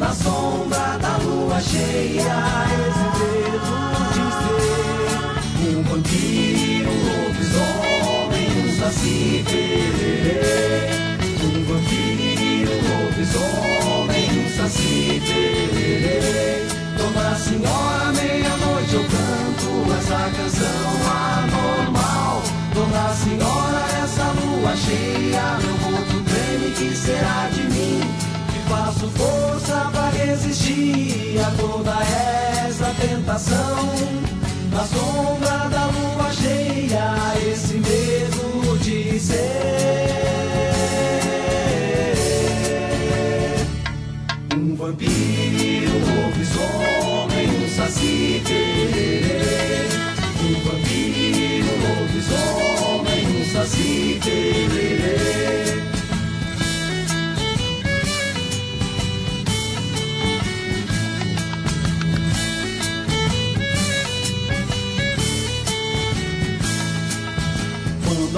Na sombra da lua cheia, esse dedo de ser um vampiro, um lobisomem, um saci pererê. Um vampiro, um lobisomem, um saci pererê. Dona Senhora, meia-noite eu canto essa canção anormal. Dona Senhora, essa lua cheia, meu corpo treme, que será de mim? Faço força pra resistir a toda essa tentação. Na sombra da lua cheia, esse medo de ser um vampiro, um lobisomem, um saci. Um vampiro, um lobisomem, um saci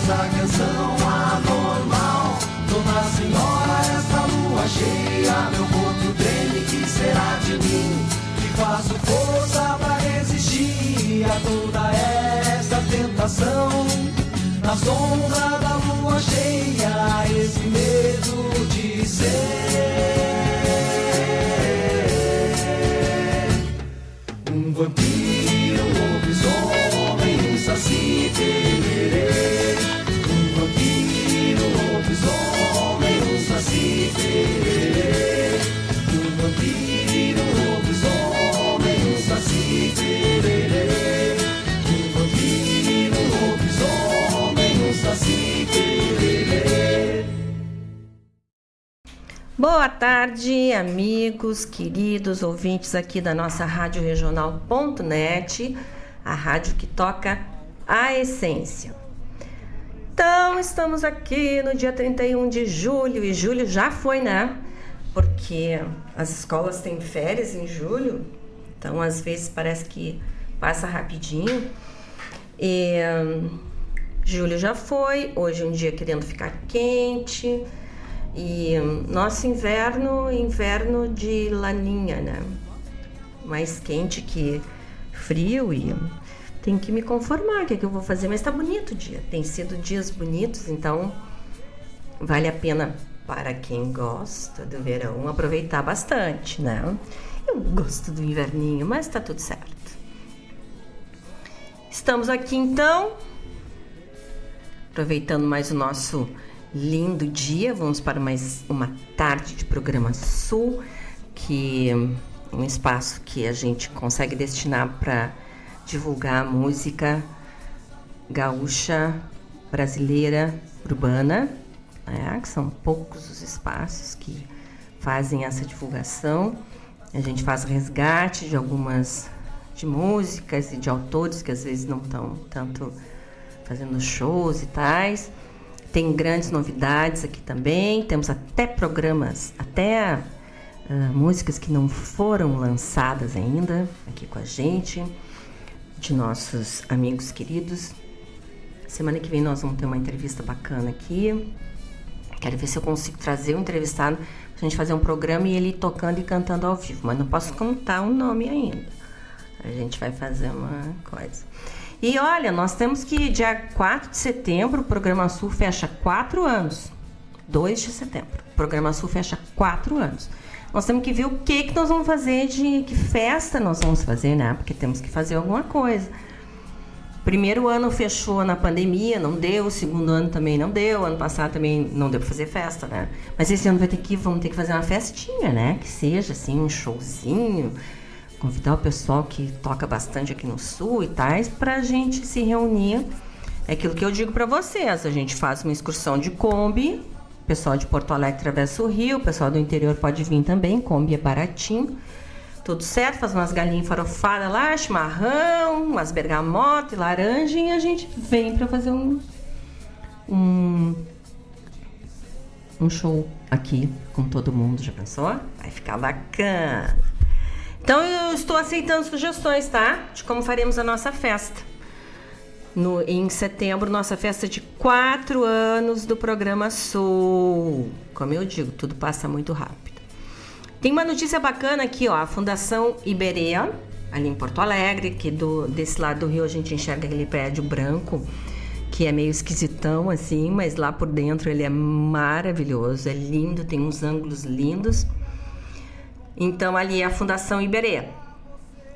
essa canção anormal. Dona Senhora, essa lua cheia, meu corpo treme, que será de mim? Que faço força pra resistir a toda essa tentação. Na sombra da lua cheia, esse medo de ser Boa tarde, amigos, queridos ouvintes aqui da nossa Rádio Regional.net, a rádio que toca a essência. Então, estamos aqui no dia 31 de julho, e julho já foi, né? Porque as escolas têm férias em julho, então às vezes parece que passa rapidinho. E, hum, julho já foi, hoje é um dia querendo ficar quente. E hum, nosso inverno, inverno de laninha, né? Mais quente que frio e tem que me conformar, o que, é que eu vou fazer? Mas tá bonito o dia, tem sido dias bonitos, então vale a pena para quem gosta do verão aproveitar bastante, né? Eu gosto do inverninho, mas tá tudo certo. Estamos aqui então, aproveitando mais o nosso lindo dia. Vamos para mais uma tarde de programa Sul, que é um espaço que a gente consegue destinar para divulgar música gaúcha, brasileira, urbana, né? que são poucos os espaços que fazem essa divulgação. A gente faz resgate de algumas de músicas e de autores que às vezes não estão tanto fazendo shows e tais. Tem grandes novidades aqui também. Temos até programas, até uh, músicas que não foram lançadas ainda aqui com a gente, de nossos amigos queridos. Semana que vem nós vamos ter uma entrevista bacana aqui. Quero ver se eu consigo trazer um entrevistado pra gente fazer um programa e ele tocando e cantando ao vivo, mas não posso contar o um nome ainda. A gente vai fazer uma coisa. E olha, nós temos que dia 4 de setembro o programa Sul fecha quatro anos. 2 de setembro. O programa Sul fecha quatro anos. Nós temos que ver o que, que nós vamos fazer de que festa nós vamos fazer, né? Porque temos que fazer alguma coisa. Primeiro ano fechou na pandemia, não deu. Segundo ano também não deu. Ano passado também não deu para fazer festa, né? Mas esse ano vai ter que vamos ter que fazer uma festinha, né? Que seja assim um showzinho, convidar o pessoal que toca bastante aqui no sul e tais para a gente se reunir. É aquilo que eu digo para vocês. A gente faz uma excursão de Kombi. Pessoal de Porto Alegre atravessa o rio, pessoal do interior pode vir também. Kombi é baratinho tudo certo, faz umas galinhas farofadas lá, chimarrão, umas bergamotas, laranja e a gente vem para fazer um, um um show aqui com todo mundo, já pensou? Vai ficar bacana. Então eu estou aceitando sugestões, tá? De como faremos a nossa festa. No, em setembro, nossa festa de quatro anos do programa Sul. Como eu digo, tudo passa muito rápido. Tem uma notícia bacana aqui, ó, a Fundação Iberia, ali em Porto Alegre, que do, desse lado do rio a gente enxerga aquele prédio branco, que é meio esquisitão assim, mas lá por dentro ele é maravilhoso, é lindo, tem uns ângulos lindos. Então ali é a Fundação Iberê,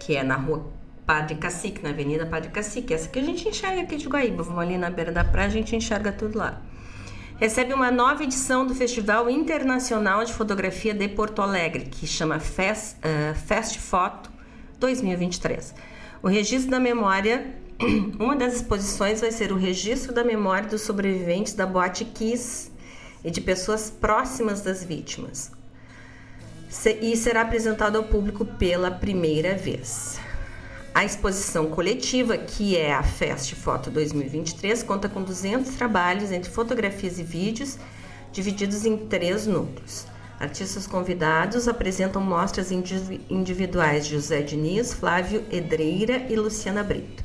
que é na rua Padre Cacique, na Avenida Padre Cacique, essa que a gente enxerga aqui de Guaíba. Vamos ali na beira da praia, a gente enxerga tudo lá recebe uma nova edição do Festival Internacional de Fotografia de Porto Alegre, que chama Fest, uh, Fest Foto 2023. O registro da memória, uma das exposições vai ser o registro da memória dos sobreviventes da Boate Kiss e de pessoas próximas das vítimas. E será apresentado ao público pela primeira vez. A exposição coletiva, que é a Fest Foto 2023, conta com 200 trabalhos entre fotografias e vídeos, divididos em três núcleos. Artistas convidados apresentam mostras individuais de José Diniz, Flávio Edreira e Luciana Brito,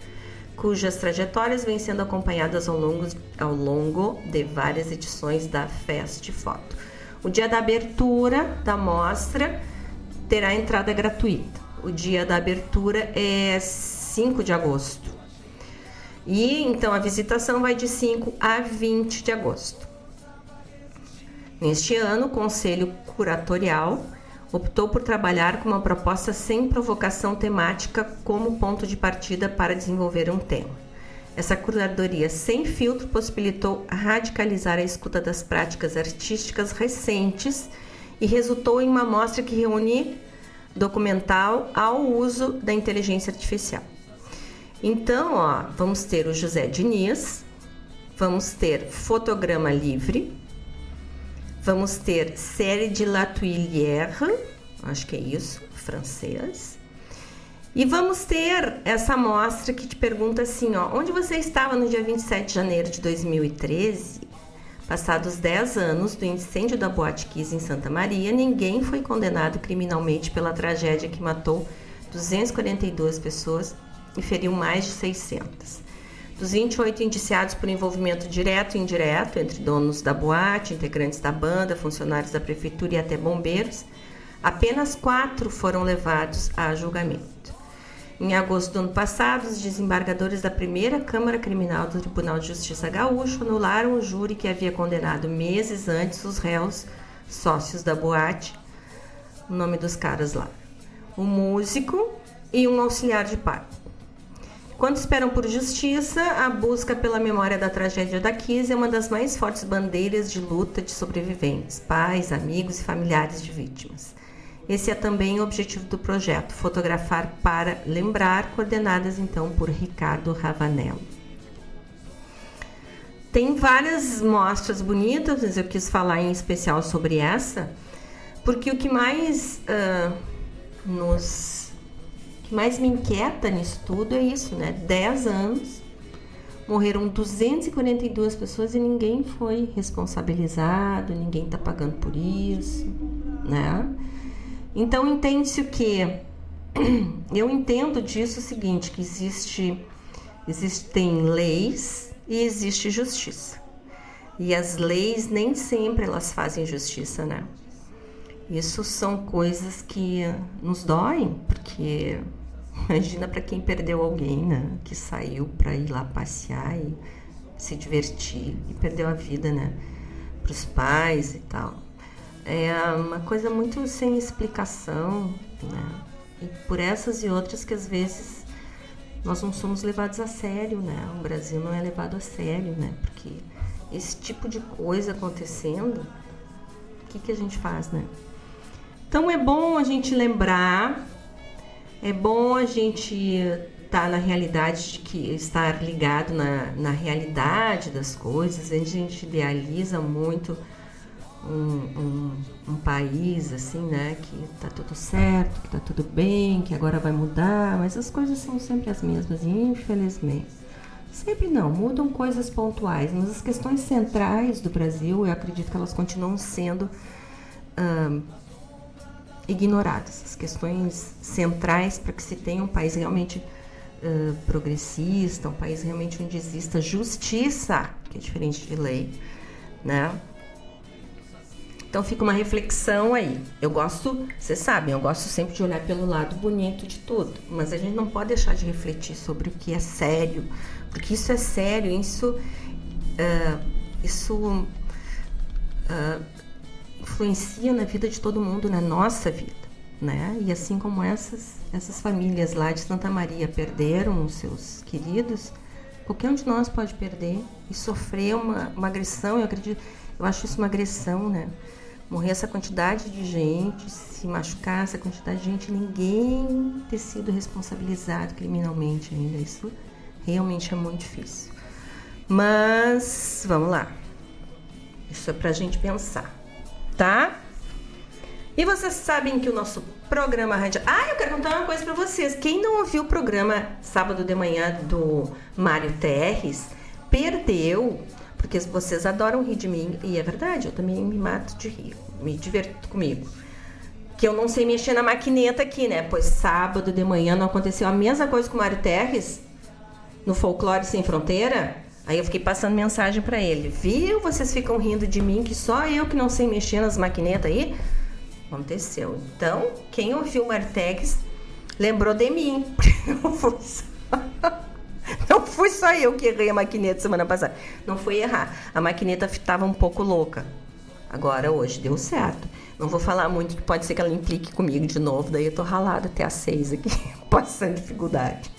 cujas trajetórias vêm sendo acompanhadas ao longo, ao longo de várias edições da Fest Foto. O dia da abertura da mostra terá entrada gratuita. O dia da abertura é 5 de agosto. E então a visitação vai de 5 a 20 de agosto. Neste ano, o Conselho Curatorial optou por trabalhar com uma proposta sem provocação temática como ponto de partida para desenvolver um tema. Essa curadoria sem filtro possibilitou radicalizar a escuta das práticas artísticas recentes e resultou em uma mostra que reúne documental ao uso da inteligência artificial. Então, ó, vamos ter o José Diniz, vamos ter fotograma livre, vamos ter série de Latuilière, acho que é isso, francês. E vamos ter essa amostra que te pergunta assim, ó, onde você estava no dia 27 de janeiro de 2013 Passados 10 anos do incêndio da Boate Kiss em Santa Maria, ninguém foi condenado criminalmente pela tragédia que matou 242 pessoas e feriu mais de 600. Dos 28 indiciados por envolvimento direto e indireto entre donos da boate, integrantes da banda, funcionários da prefeitura e até bombeiros, apenas quatro foram levados a julgamento. Em agosto do ano passado, os desembargadores da primeira Câmara Criminal do Tribunal de Justiça Gaúcho anularam o júri que havia condenado meses antes os réus sócios da boate, o nome dos caras lá, um músico e um auxiliar de par. Quando esperam por justiça, a busca pela memória da tragédia da Kiss é uma das mais fortes bandeiras de luta de sobreviventes, pais, amigos e familiares de vítimas. Esse é também o objetivo do projeto, fotografar para lembrar, coordenadas então por Ricardo Ravanello. Tem várias mostras bonitas, mas eu quis falar em especial sobre essa, porque o que mais uh, nos que mais me inquieta nisso tudo é isso, né? 10 anos, morreram 242 pessoas e ninguém foi responsabilizado, ninguém está pagando por isso, né? Então entende-se o que eu entendo disso o seguinte, que existe existem leis e existe justiça. E as leis nem sempre elas fazem justiça, né? Isso são coisas que nos doem, porque imagina para quem perdeu alguém, né? Que saiu para ir lá passear e se divertir e perdeu a vida, né? para os pais e tal. É uma coisa muito sem explicação, né? E por essas e outras que às vezes nós não somos levados a sério, né? O Brasil não é levado a sério, né? Porque esse tipo de coisa acontecendo, o que, que a gente faz, né? Então é bom a gente lembrar, é bom a gente estar tá na realidade de que estar ligado na, na realidade das coisas, a gente idealiza muito um, um, um, país assim, né, que tá tudo certo, que tá tudo bem, que agora vai mudar, mas as coisas são sempre as mesmas, infelizmente. Sempre não, mudam coisas pontuais, mas as questões centrais do Brasil, eu acredito que elas continuam sendo ignoradas. As questões centrais para que se tenha um país realmente progressista, um país realmente onde exista justiça, que é diferente de lei, né? Então fica uma reflexão aí. Eu gosto, vocês sabem, eu gosto sempre de olhar pelo lado bonito de tudo, mas a gente não pode deixar de refletir sobre o que é sério, porque isso é sério, isso, uh, isso uh, influencia na vida de todo mundo, na nossa vida, né? E assim como essas essas famílias lá de Santa Maria perderam os seus queridos, qualquer um de nós pode perder e sofrer uma, uma agressão. Eu acredito, eu acho isso uma agressão, né? Morrer essa quantidade de gente, se machucar essa quantidade de gente, ninguém ter sido responsabilizado criminalmente ainda. Isso realmente é muito difícil. Mas vamos lá. Isso é pra gente pensar, tá? E vocês sabem que o nosso programa rádio. Ah, eu quero contar uma coisa para vocês. Quem não ouviu o programa sábado de manhã do Mário Terres, perdeu porque vocês adoram rir de mim, e é verdade, eu também me mato de rir, me diverto comigo. Que eu não sei mexer na maquineta aqui, né? Pois sábado de manhã não aconteceu a mesma coisa com o Mário Terres, no Folclore Sem Fronteira. Aí eu fiquei passando mensagem para ele. Viu? Vocês ficam rindo de mim, que só eu que não sei mexer nas maquinetas aí? Aconteceu. Então, quem ouviu o Terres lembrou de mim. Não fui só eu que errei a maquineta semana passada. Não foi errar. A maquineta estava um pouco louca. Agora, hoje, deu certo. Não vou falar muito, que pode ser que ela implique comigo de novo. Daí eu tô ralada até às seis aqui, passando dificuldade.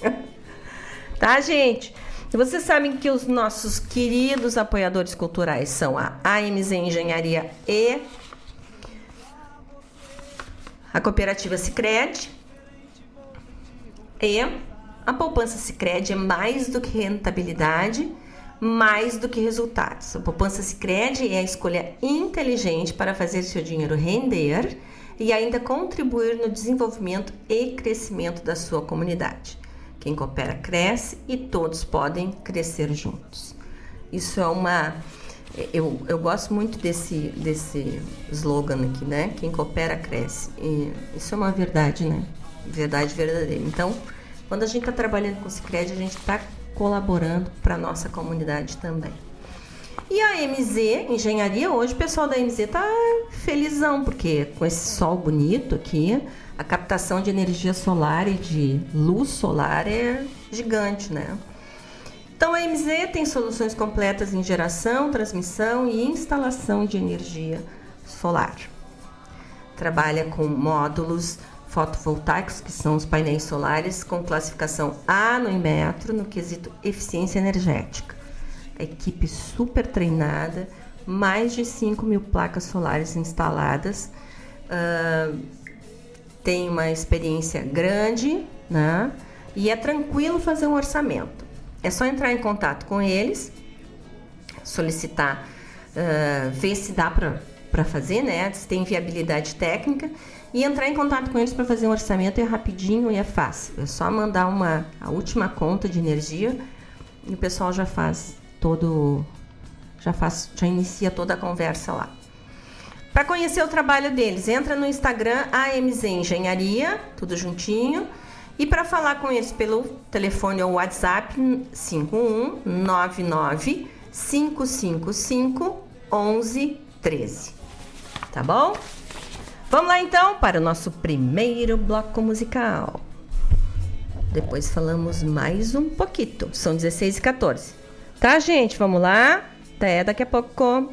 tá, gente? Vocês sabem que os nossos queridos apoiadores culturais são a AMZ Engenharia e a Cooperativa Sicredi e a poupança Sicredi é mais do que rentabilidade, mais do que resultados. A poupança Sicredi é a escolha inteligente para fazer seu dinheiro render e ainda contribuir no desenvolvimento e crescimento da sua comunidade. Quem coopera cresce e todos podem crescer juntos. Isso é uma eu, eu gosto muito desse, desse slogan aqui, né? Quem coopera cresce. E isso é uma verdade, né? Verdade verdadeira. Então, quando a gente está trabalhando com o Cicred, a gente está colaborando para a nossa comunidade também. E a MZ Engenharia, hoje o pessoal da MZ está felizão, porque com esse sol bonito aqui, a captação de energia solar e de luz solar é gigante, né? Então a MZ tem soluções completas em geração, transmissão e instalação de energia solar. Trabalha com módulos fotovoltaicos, que são os painéis solares, com classificação A no Inmetro, no quesito eficiência energética. Equipe super treinada, mais de 5 mil placas solares instaladas, uh, tem uma experiência grande, né? E é tranquilo fazer um orçamento. É só entrar em contato com eles, solicitar, uh, ver se dá para fazer, né? Se tem viabilidade técnica e entrar em contato com eles para fazer um orçamento é rapidinho e é fácil. É só mandar uma a última conta de energia e o pessoal já faz todo já faz já inicia toda a conversa lá. Para conhecer o trabalho deles, entra no Instagram AMZ Engenharia, tudo juntinho. E para falar com eles pelo telefone ou WhatsApp 5199 555 1113. Tá bom? Vamos lá então para o nosso primeiro bloco musical. Depois falamos mais um pouquinho. São 16 e 14. Tá, gente? Vamos lá? Até daqui a pouco.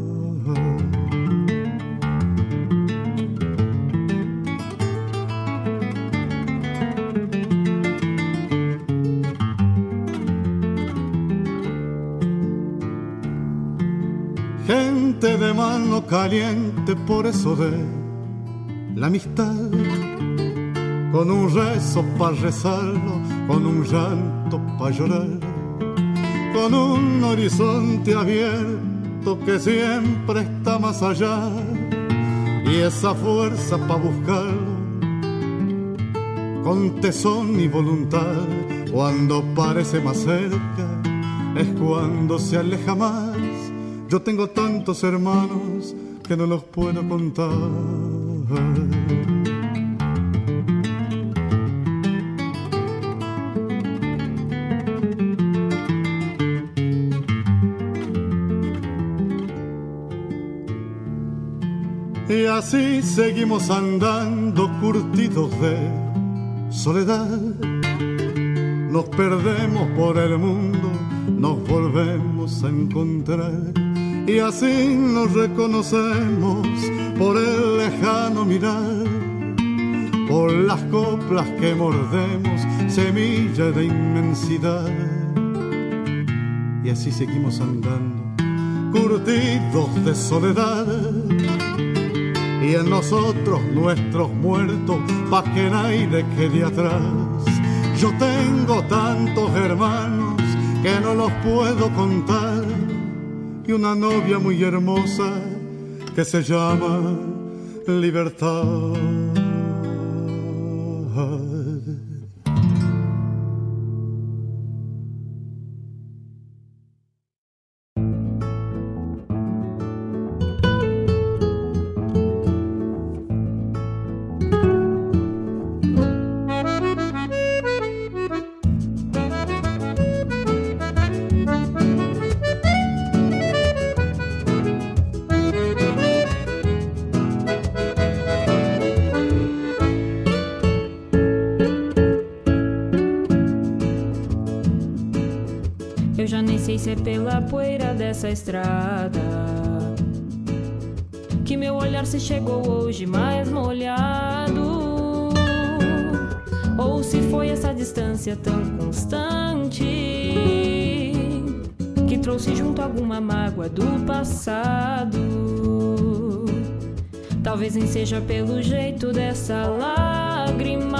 De mano caliente por eso de la amistad. Con un rezo para rezarlo, con un llanto para llorar, con un horizonte abierto que siempre está más allá y esa fuerza para buscarlo con tesón y voluntad. Cuando parece más cerca es cuando se aleja más yo tengo tantos hermanos que no los puedo contar. Y así seguimos andando curtidos de soledad. Nos perdemos por el mundo, nos volvemos a encontrar y así nos reconocemos por el lejano mirar, por las coplas que mordemos, semilla de inmensidad. Y así seguimos andando, curtidos de soledad. Y en nosotros nuestros muertos, pa' que nadie quede atrás. Yo tengo tantos hermanos que no los puedo contar una novia muy hermosa que se llama libertad. Essa estrada. Que meu olhar se chegou hoje mais molhado. Ou se foi essa distância tão constante que trouxe junto alguma mágoa do passado. Talvez nem seja pelo jeito dessa lágrima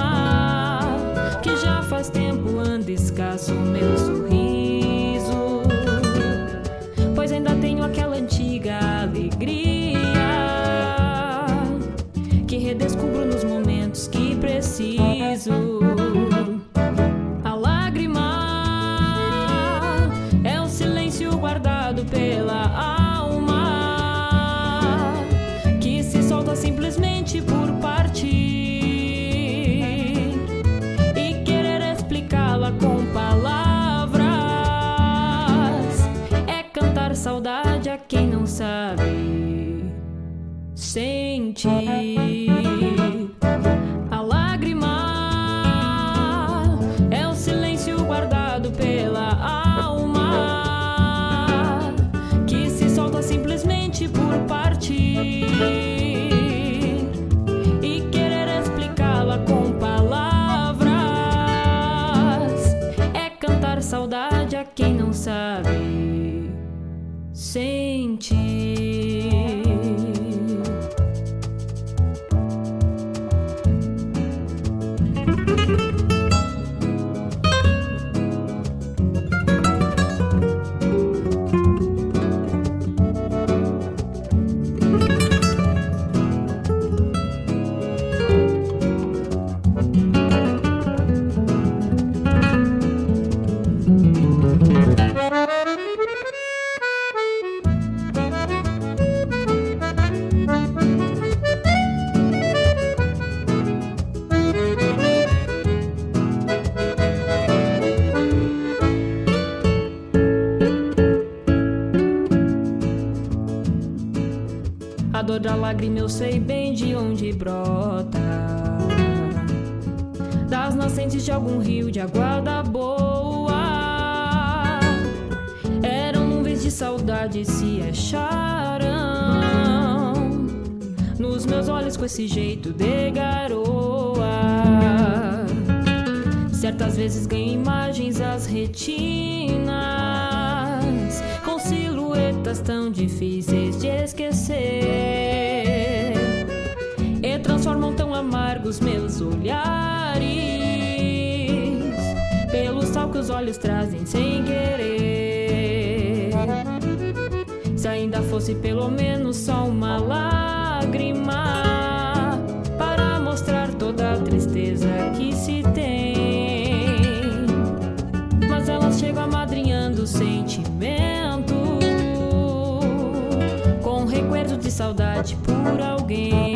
que já faz tempo anda escasso meu sorriso. 예. A dor da lágrima eu sei bem de onde brota. Das nascentes de algum rio de aguarda boa. Eram nuvens de saudade se acharam. Nos meus olhos com esse jeito de garoa. Certas vezes ganho imagens às retinas com silhuetas tão difíceis de esquecer transformam tão amargos meus olhares pelo sal que os olhos trazem sem querer. Se ainda fosse pelo menos só uma lágrima para mostrar toda a tristeza que se tem. Mas elas chegam amadrinhando o sentimento com recuerdo de saudade por alguém.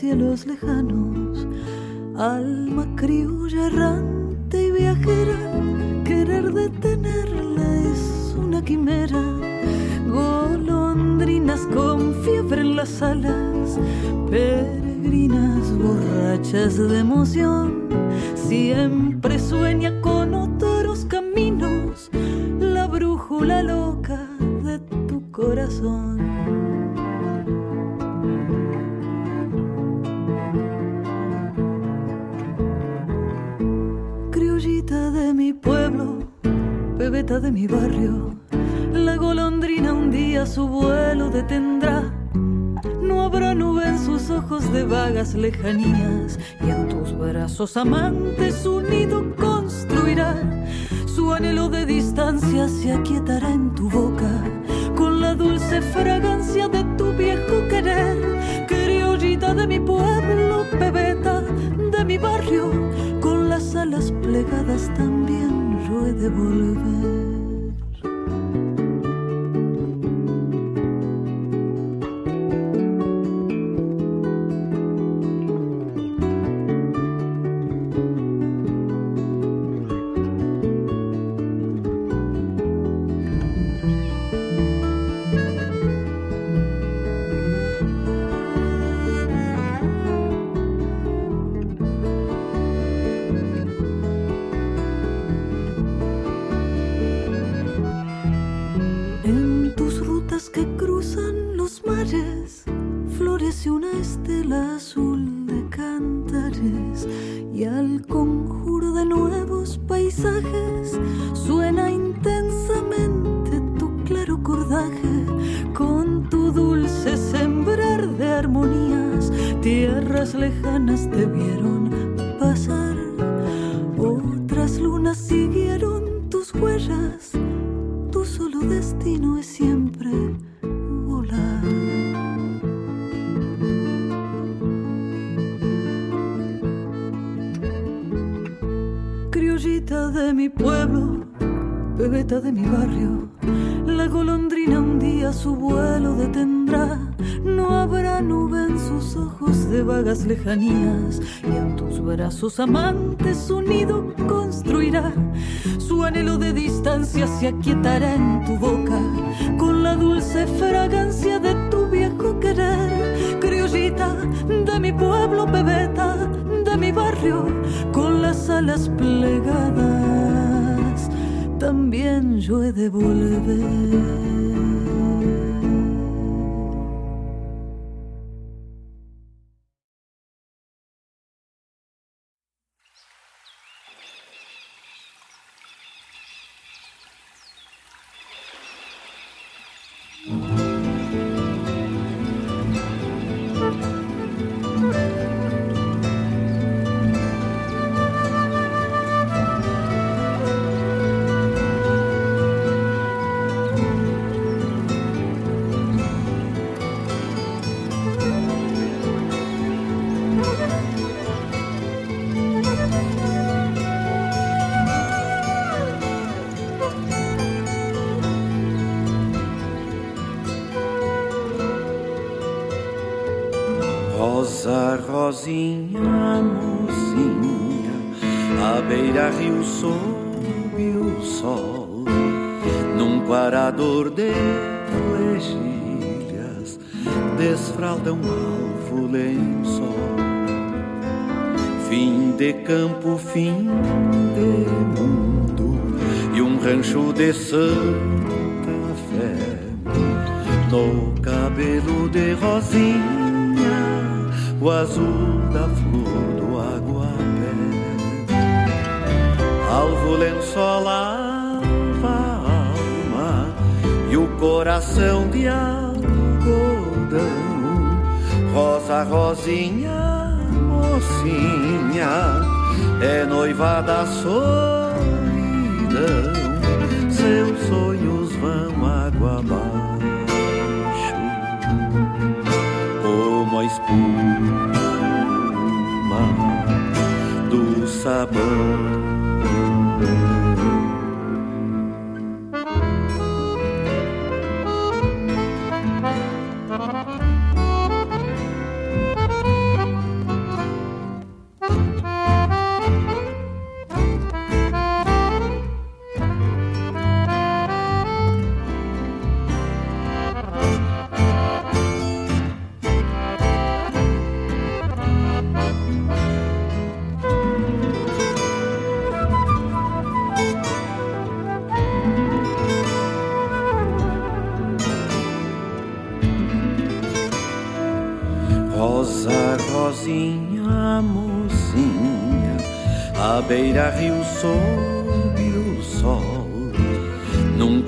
Cielos lejanos, alma mares, florece una estela azul de cantares y al conjuro de nuevos paisajes suena intensamente tu claro cordaje con tu dulce sembrar de armonías. Tierras lejanas te vieron pasar, otras lunas siguieron tus huellas. Tu solo destino es siempre mi pueblo, bebeta de mi barrio, la golondrina un día su vuelo detendrá. No habrá nube en sus ojos de vagas lejanías y en tus brazos amantes su nido construirá. Su anhelo de distancia se aquietará en tu boca con la dulce fragancia de tu viejo querer. Criollita de mi pueblo, bebeta de mi barrio, con las alas plegadas, también yo he de volver.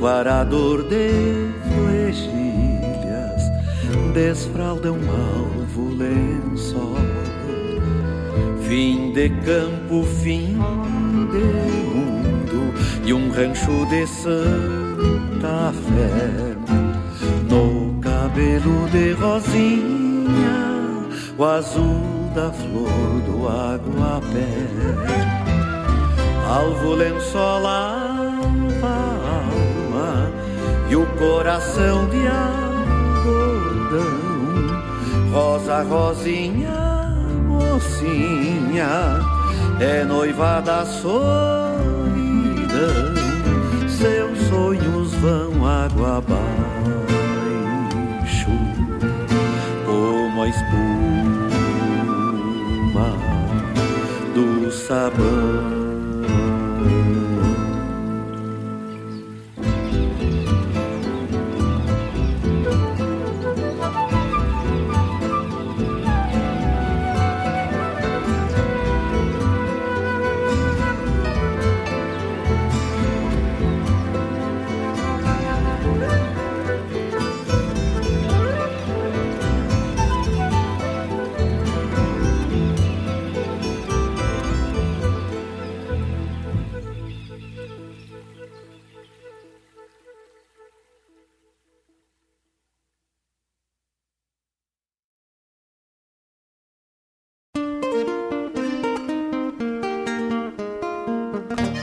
Num quarador de flechilhas, desfralda um alvo lençol. Fim de campo, fim de mundo, e um rancho de Santa Fé, no cabelo de rosinha o azul da flor do aguapé. Alvo lençol coração de algodão. Rosa, rosinha, mocinha, é noiva da solidão. Seus sonhos vão água abaixo, como a espuma sabão.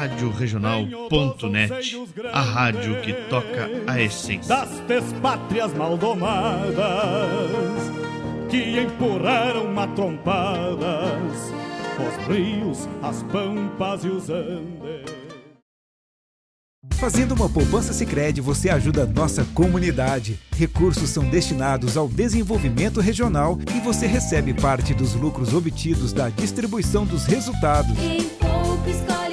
radioregional.net, a rádio que toca a essência das despátrias maldomadas que empurraram matrompadas os rios, as pampas e os andes. Fazendo uma poupança Sicredi, você ajuda a nossa comunidade. Recursos são destinados ao desenvolvimento regional e você recebe parte dos lucros obtidos da distribuição dos resultados. Em pouco escolhe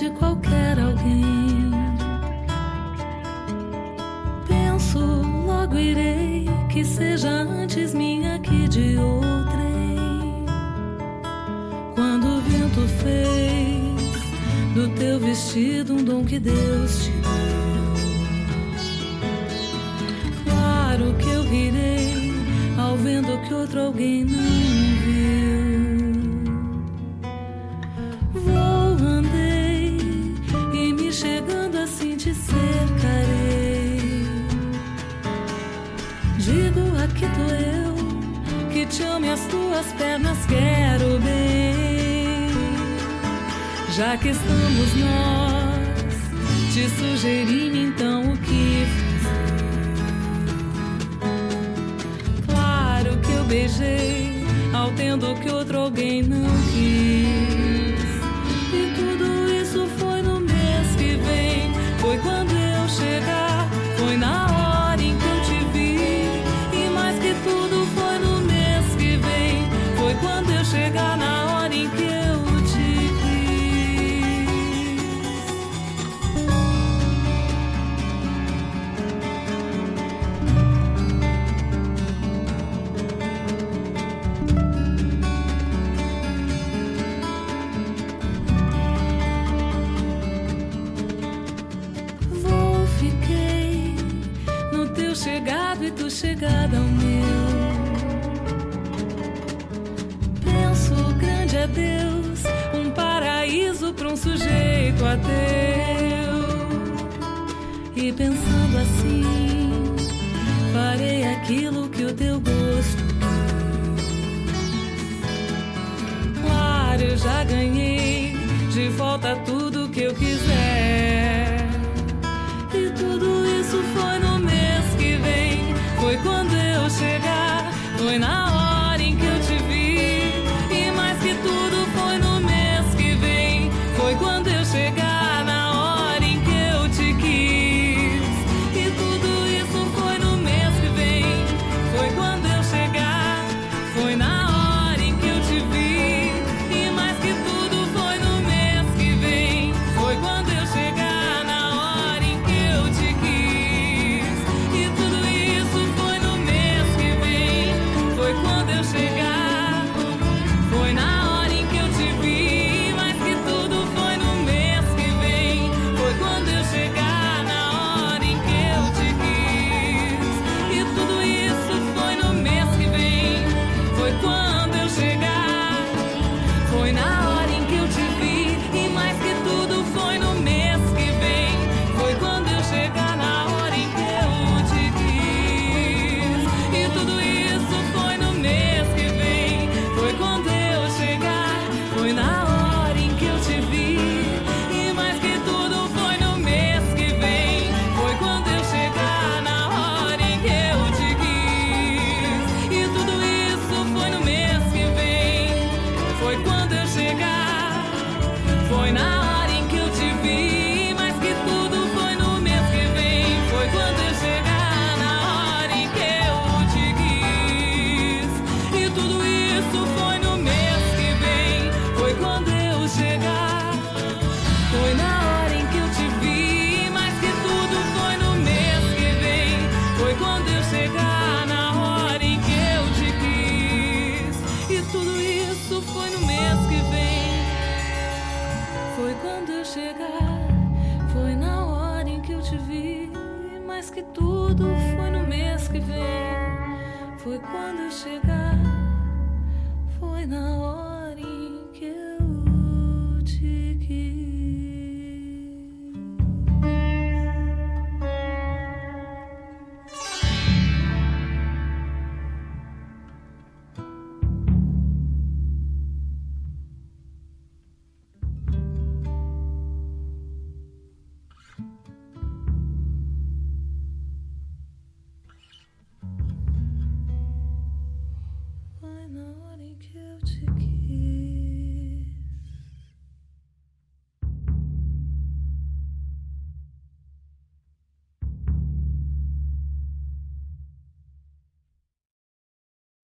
de qualquer alguém. Penso, logo irei, que seja antes minha que de outrem. Quando o vento fez do teu vestido um dom que Deus te deu. Claro que eu rirei ao vendo que outro alguém não viu. Eu que te ame as tuas pernas quero bem. Já que estamos nós, te sugerindo então o que fazer. Claro que eu beijei ao tendo que outro alguém não chegada ao meu. Penso, grande é Deus, um paraíso para um sujeito ateu. E pensando assim, farei aquilo que o teu gosto. Claro, eu já ganhei de volta tudo que eu quiser. Quando eu chegar,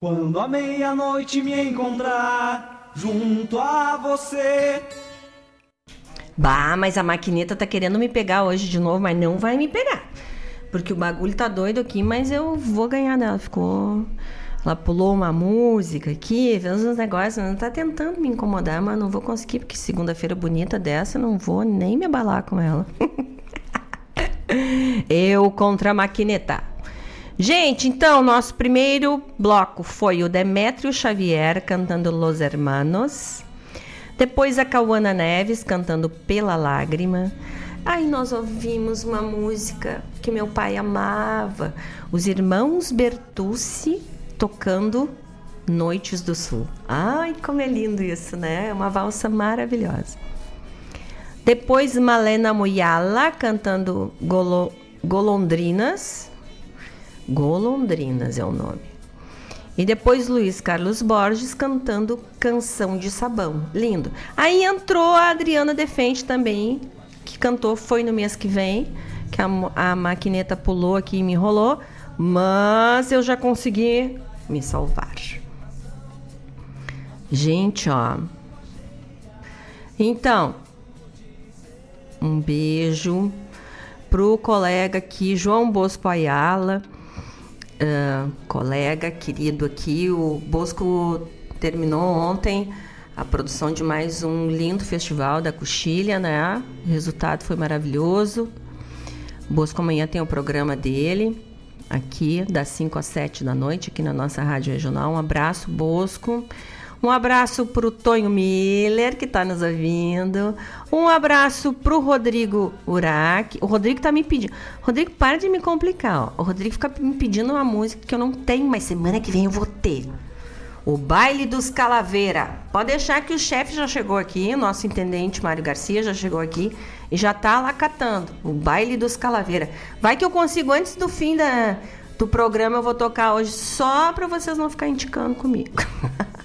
Quando a meia-noite me encontrar junto a você. Bah, mas a maquineta tá querendo me pegar hoje de novo, mas não vai me pegar. Porque o bagulho tá doido aqui, mas eu vou ganhar dela. Ficou. Ela pulou uma música aqui, fez uns negócios, não tá tentando me incomodar, mas não vou conseguir, porque segunda-feira bonita dessa, não vou nem me abalar com ela. eu contra a maquineta. Gente, então, nosso primeiro bloco foi o Demétrio Xavier cantando Los Hermanos. Depois a Cauana Neves cantando Pela Lágrima. Aí nós ouvimos uma música que meu pai amava. Os irmãos Bertucci tocando Noites do Sul. Ai, como é lindo isso, né? É uma valsa maravilhosa. Depois Malena Muyala cantando Golo- Golondrinas. Golondrinas é o nome. E depois Luiz Carlos Borges cantando Canção de Sabão. Lindo. Aí entrou a Adriana Defende também, que cantou Foi no mês que vem, que a, a maquineta pulou aqui e me enrolou, mas eu já consegui me salvar. Gente, ó. Então, um beijo pro colega aqui, João Bosco Ayala, ah, colega querido aqui. O Bosco terminou ontem a produção de mais um lindo festival da Coxilha, né? O resultado foi maravilhoso. O Bosco amanhã tem o programa dele, aqui, das 5 às 7 da noite, aqui na nossa Rádio Regional. Um abraço, Bosco. Um abraço pro Tonho Miller, que tá nos ouvindo. Um abraço pro Rodrigo Urac. O Rodrigo tá me pedindo. Rodrigo, para de me complicar. Ó. O Rodrigo fica me pedindo uma música que eu não tenho, mas semana que vem eu vou ter. O Baile dos Calaveira. Pode deixar que o chefe já chegou aqui, o nosso intendente Mário Garcia já chegou aqui e já tá lá catando. O Baile dos Calaveira. Vai que eu consigo antes do fim da, do programa, eu vou tocar hoje só para vocês não ficarem indicando comigo.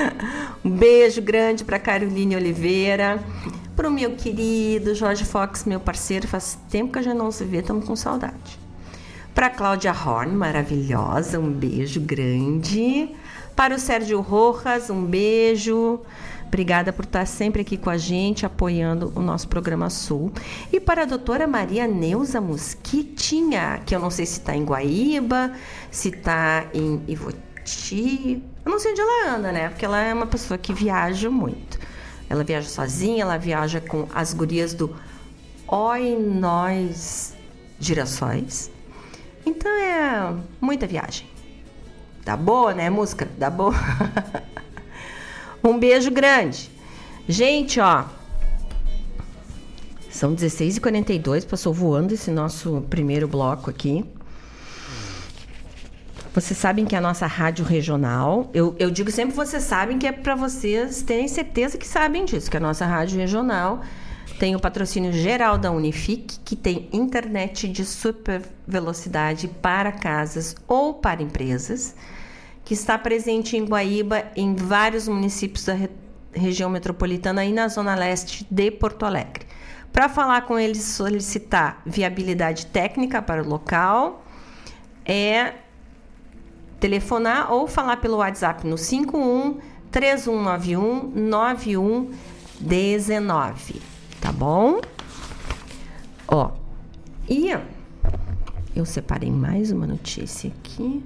um beijo grande para Caroline Oliveira, para o meu querido Jorge Fox, meu parceiro. Faz tempo que a gente não se vê, estamos com saudade. Para Cláudia Horn, maravilhosa, um beijo grande. Para o Sérgio Rojas, um beijo. Obrigada por estar sempre aqui com a gente, apoiando o nosso programa Sul. E para a doutora Maria Neuza Mosquitinha, que eu não sei se está em Guaíba, se está em Ivoti. Eu não sei onde ela anda, né? Porque ela é uma pessoa que viaja muito. Ela viaja sozinha, ela viaja com as gurias do Oi Nós Girassóis. Então é muita viagem. Tá boa, né, música? Tá boa? um beijo grande. Gente, ó. São 16h42, passou voando esse nosso primeiro bloco aqui. Vocês sabem que é a nossa rádio regional. Eu, eu digo sempre vocês sabem que é para vocês terem certeza que sabem disso, que a nossa rádio regional tem o patrocínio geral da Unifique, que tem internet de super velocidade para casas ou para empresas, que está presente em Guaíba, em vários municípios da re região metropolitana e na zona leste de Porto Alegre. Para falar com eles, solicitar viabilidade técnica para o local, é telefonar ou falar pelo WhatsApp no 51 3191 9119, tá bom? Ó, e eu separei mais uma notícia aqui.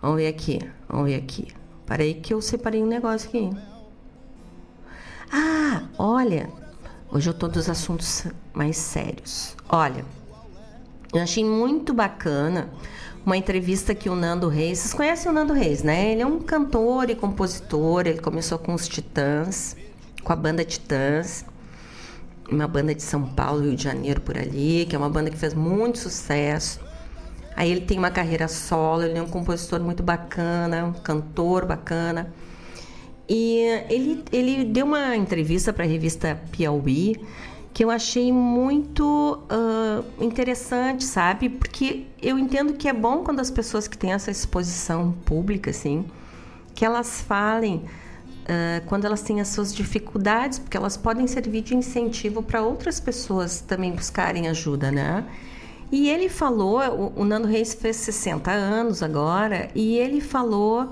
Vamos ver aqui, vamos ver aqui. Parei que eu separei um negócio aqui. Ah, olha, hoje eu tô dos assuntos mais sérios. Olha, eu achei muito bacana uma entrevista que o Nando Reis. Vocês conhecem o Nando Reis, né? Ele é um cantor e compositor. Ele começou com os Titãs, com a banda Titãs, uma banda de São Paulo, Rio de Janeiro, por ali, que é uma banda que fez muito sucesso. Aí ele tem uma carreira solo, ele é um compositor muito bacana, um cantor bacana. E ele, ele deu uma entrevista para a revista Piauí que eu achei muito uh, interessante, sabe? Porque eu entendo que é bom quando as pessoas que têm essa exposição pública, assim, que elas falem uh, quando elas têm as suas dificuldades, porque elas podem servir de incentivo para outras pessoas também buscarem ajuda, né? E ele falou, o, Nando Reis fez 60 anos agora, e ele falou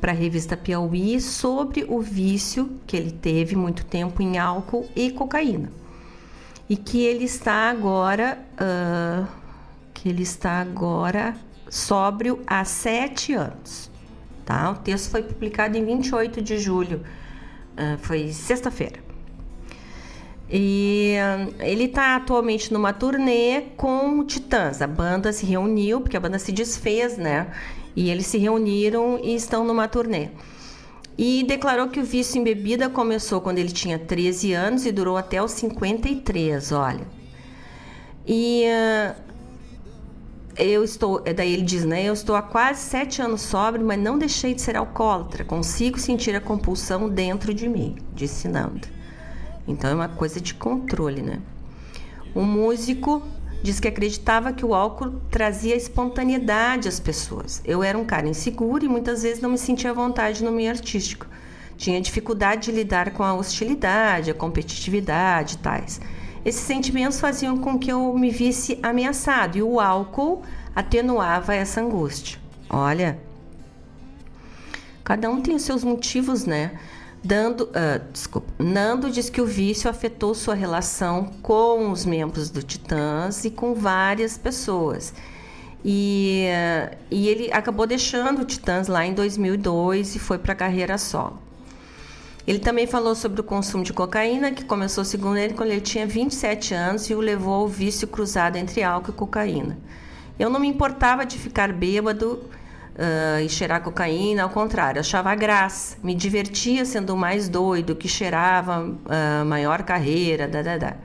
para a revista Piauí sobre o vício que ele teve muito tempo em álcool e cocaína. E que ele está agora, uh, que ele está agora sóbrio há sete anos. Tá? O texto foi publicado em 28 de julho, uh, foi sexta-feira. E ele está atualmente numa turnê com o Titãs. A banda se reuniu, porque a banda se desfez, né? E eles se reuniram e estão numa turnê. E declarou que o vício em bebida começou quando ele tinha 13 anos e durou até os 53, olha. E uh, eu estou, daí ele diz, né? Eu estou há quase sete anos sóbrio, mas não deixei de ser alcoólatra. Consigo sentir a compulsão dentro de mim, disse Nando. Então é uma coisa de controle, né? O músico diz que acreditava que o álcool trazia espontaneidade às pessoas. Eu era um cara inseguro e muitas vezes não me sentia à vontade no meio artístico. Tinha dificuldade de lidar com a hostilidade, a competitividade e tais. Esses sentimentos faziam com que eu me visse ameaçado e o álcool atenuava essa angústia. Olha, cada um tem os seus motivos, né? Dando, uh, desculpa, Nando diz que o vício afetou sua relação com os membros do Titãs e com várias pessoas. E, uh, e ele acabou deixando o Titãs lá em 2002 e foi para a carreira solo. Ele também falou sobre o consumo de cocaína, que começou, segundo ele, quando ele tinha 27 anos e o levou ao vício cruzado entre álcool e cocaína. Eu não me importava de ficar bêbado uh, e cheirar cocaína, ao contrário, achava graça, me divertia sendo mais doido, que cheirava uh, maior carreira, da, da, da.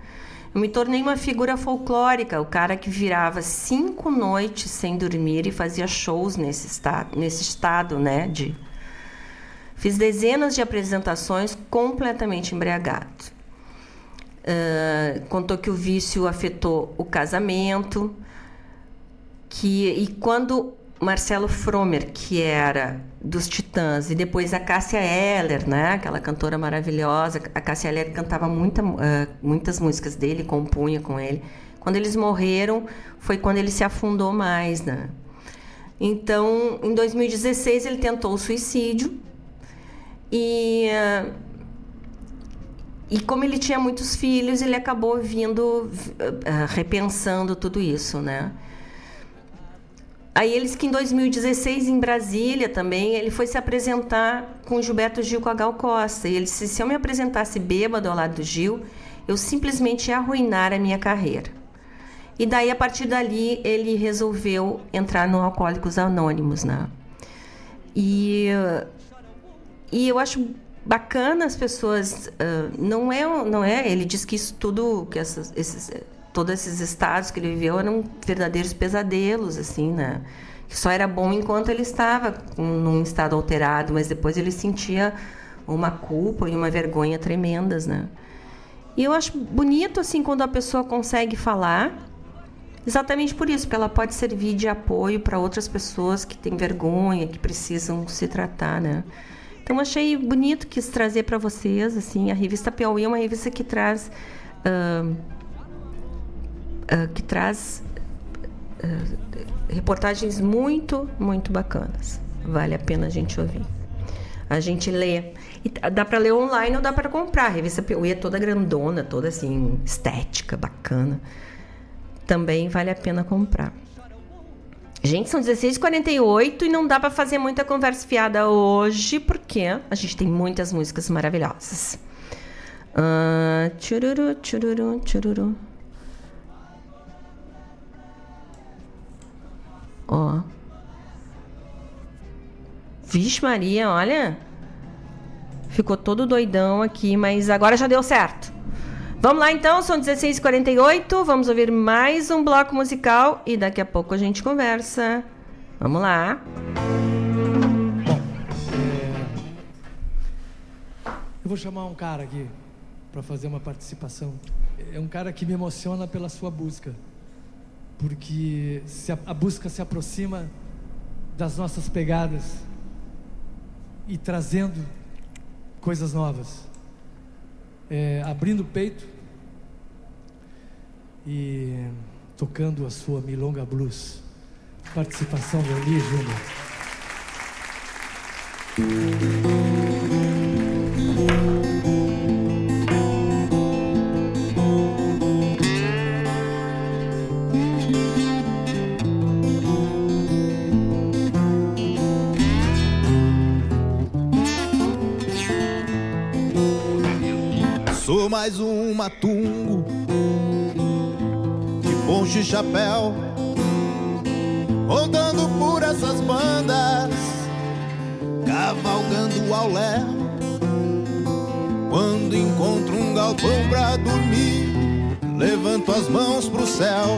Eu me tornei uma figura folclórica, o cara que virava cinco noites sem dormir e fazia shows nesse estado, nesse estado, né? De... Fiz dezenas de apresentações completamente embriagado. Uh, contou que o vício afetou o casamento, que e quando Marcelo Fromer, que era dos Titãs, e depois a Cássia Eller, né? aquela cantora maravilhosa. A Cássia Eller cantava muita, uh, muitas músicas dele, compunha com ele. Quando eles morreram, foi quando ele se afundou mais. Né? Então, em 2016, ele tentou o suicídio. E, uh, e como ele tinha muitos filhos, ele acabou vindo, uh, repensando tudo isso, né? Aí eles que em 2016 em Brasília também, ele foi se apresentar com Gilberto Gil com a Gal Costa. E ele disse: se eu me apresentasse bêbado ao lado do Gil, eu simplesmente ia arruinar a minha carreira. E daí, a partir dali, ele resolveu entrar no Alcoólicos Anônimos, né? E, e eu acho bacana as pessoas... Uh, não, é, não é... Ele diz que isso tudo, que essas, esses, todos esses estados que ele viveu eram verdadeiros pesadelos, assim, né? Que só era bom enquanto ele estava num estado alterado, mas depois ele sentia uma culpa e uma vergonha tremendas, né? E eu acho bonito, assim, quando a pessoa consegue falar, exatamente por isso, porque ela pode servir de apoio para outras pessoas que têm vergonha, que precisam se tratar, né? Então, achei bonito quis trazer para vocês, assim, a revista Piauí é uma revista que traz... Uh, uh, que traz uh, reportagens muito, muito bacanas. Vale a pena a gente ouvir. A gente lê. E dá para ler online ou dá para comprar. A revista Piauí é toda grandona, toda assim, estética, bacana. Também vale a pena comprar. Gente, são 16h48 e não dá para fazer muita conversa fiada hoje, porque a gente tem muitas músicas maravilhosas. Uh, tchururu, tchururu, tchururu. Ó. Vixe Maria, olha. Ficou todo doidão aqui, mas agora já deu certo. Vamos lá então, são 16h48. Vamos ouvir mais um bloco musical e daqui a pouco a gente conversa. Vamos lá. Bom, é... eu vou chamar um cara aqui para fazer uma participação. É um cara que me emociona pela sua busca porque a, a busca se aproxima das nossas pegadas e trazendo coisas novas, é, abrindo o peito e tocando a sua milonga blues. Participação do Eli Júnior. mais um matungo de poncho e chapéu, rodando por essas bandas, cavalgando ao léu. Quando encontro um galpão pra dormir, levanto as mãos pro céu.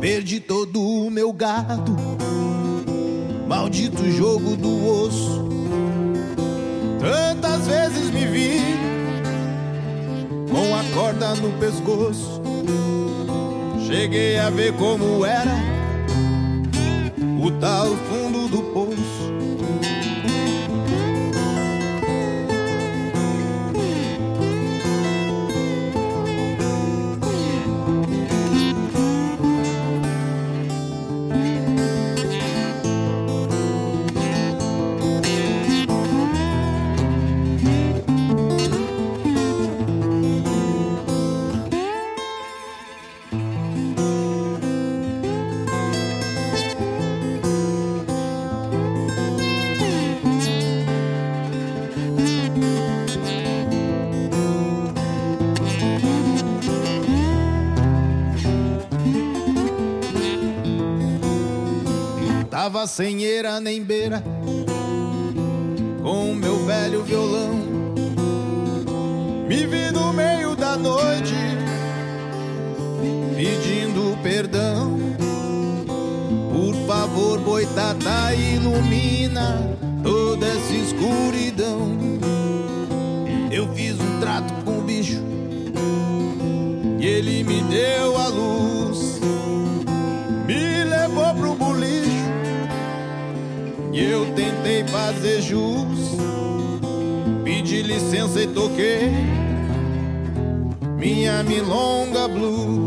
Perdi todo o meu gado, maldito jogo do osso. Tantas vezes me vi com a corda no pescoço. Cheguei a ver como era o tal fundo tava sem eira nem beira com meu velho violão. Me vi no meio da noite pedindo perdão. Por favor, boitatá, ilumina toda essa escuridão. Eu fiz um trato com o bicho e ele me deu fazer jus. Pedi licença e toquei minha milonga blues.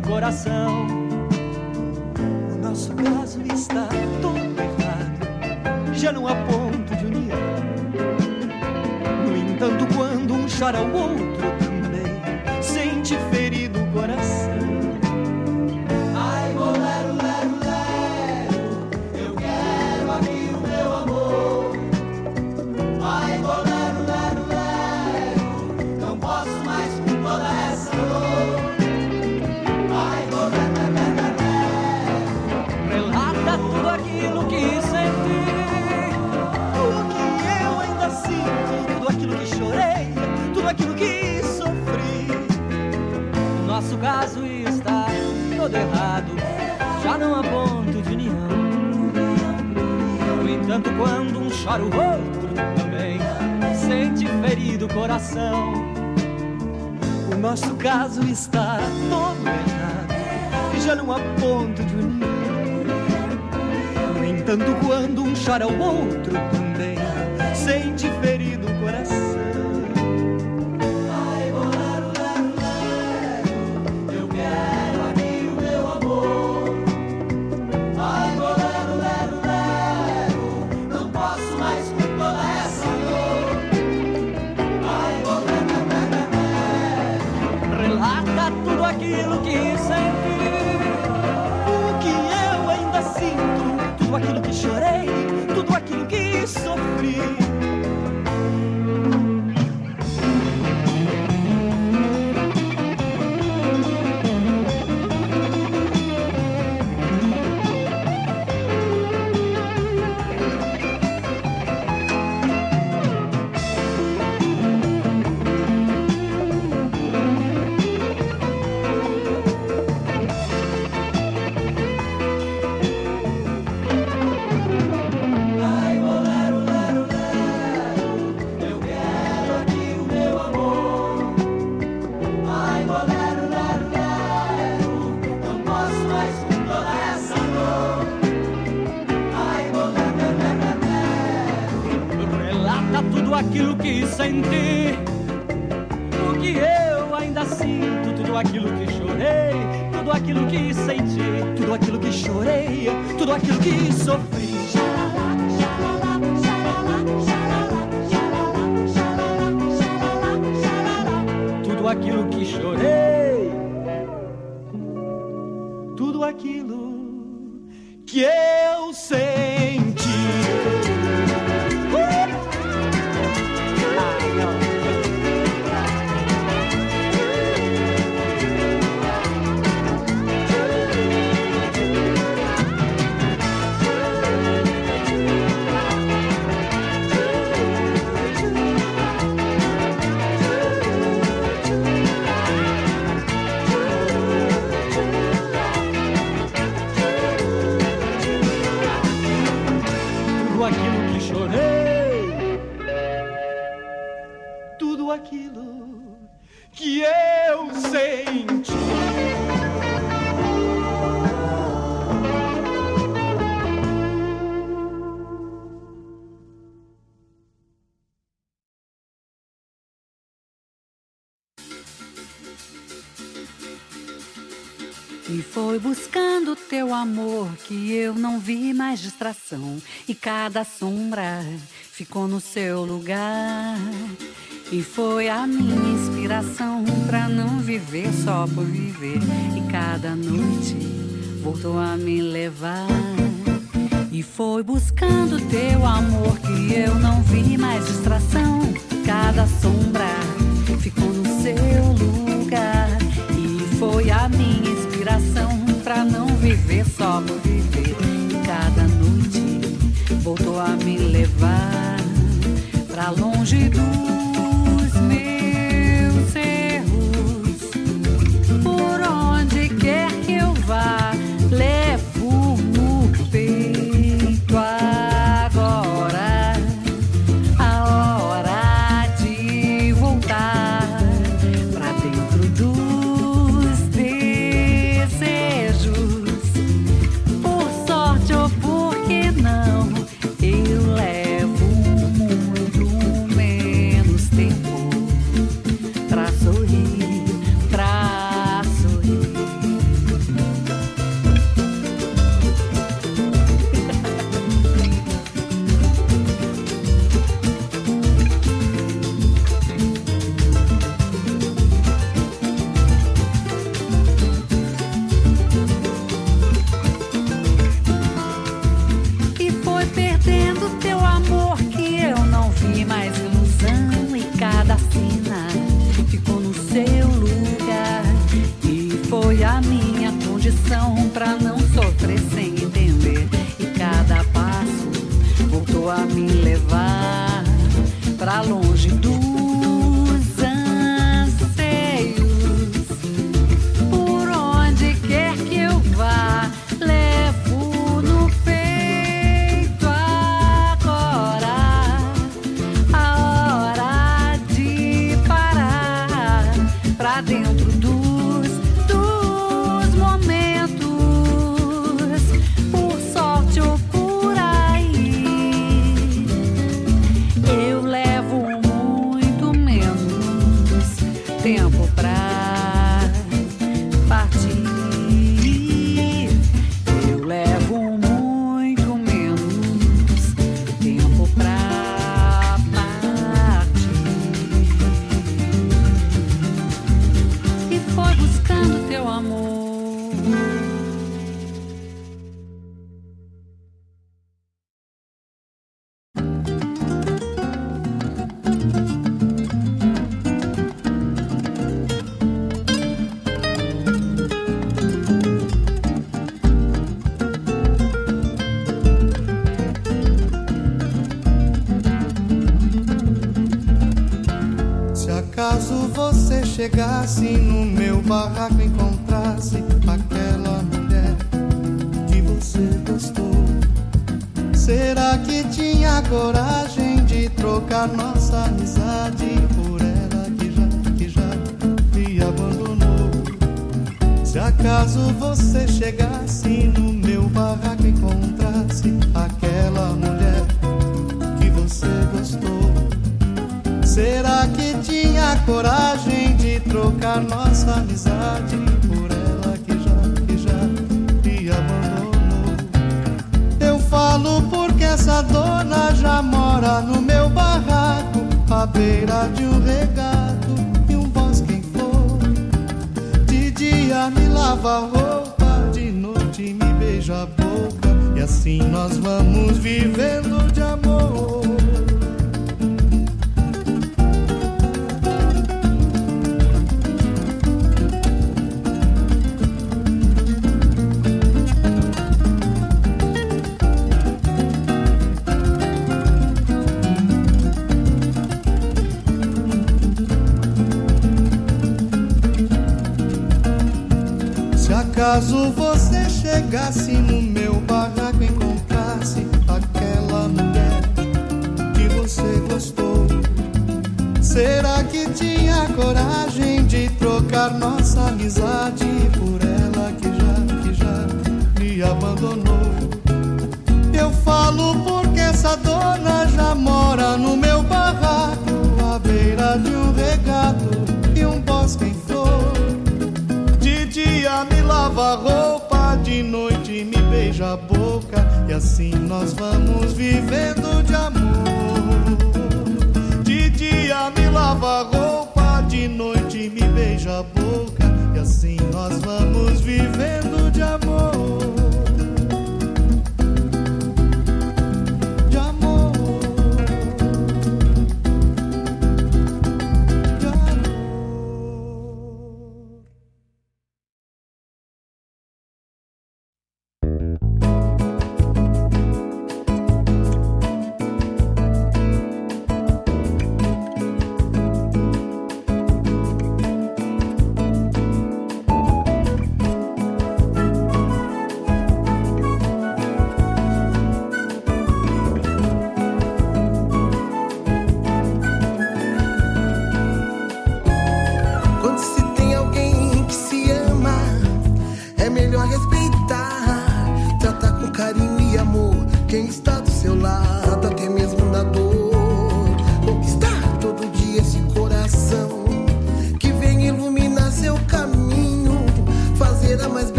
do coração. coração. O nosso caso está todo errado e já não há ponto de unir. No entanto, quando um chora o outro também sente mais distração e cada sombra ficou no seu lugar. E foi a minha inspiração para não viver só por viver. E cada noite voltou a me levar. E foi buscando teu amor que eu não vi mais distração. Cada sombra ficou no seu lugar. E foi a minha inspiração para não viver só por viver da noite voltou a me levar pra longe dos meus erros. Por onde quer que eu vá. assim no meu barraco em beira de um regato e um bosque em flor. De dia me lava a roupa, de noite me beija a boca. E assim nós vamos vivendo de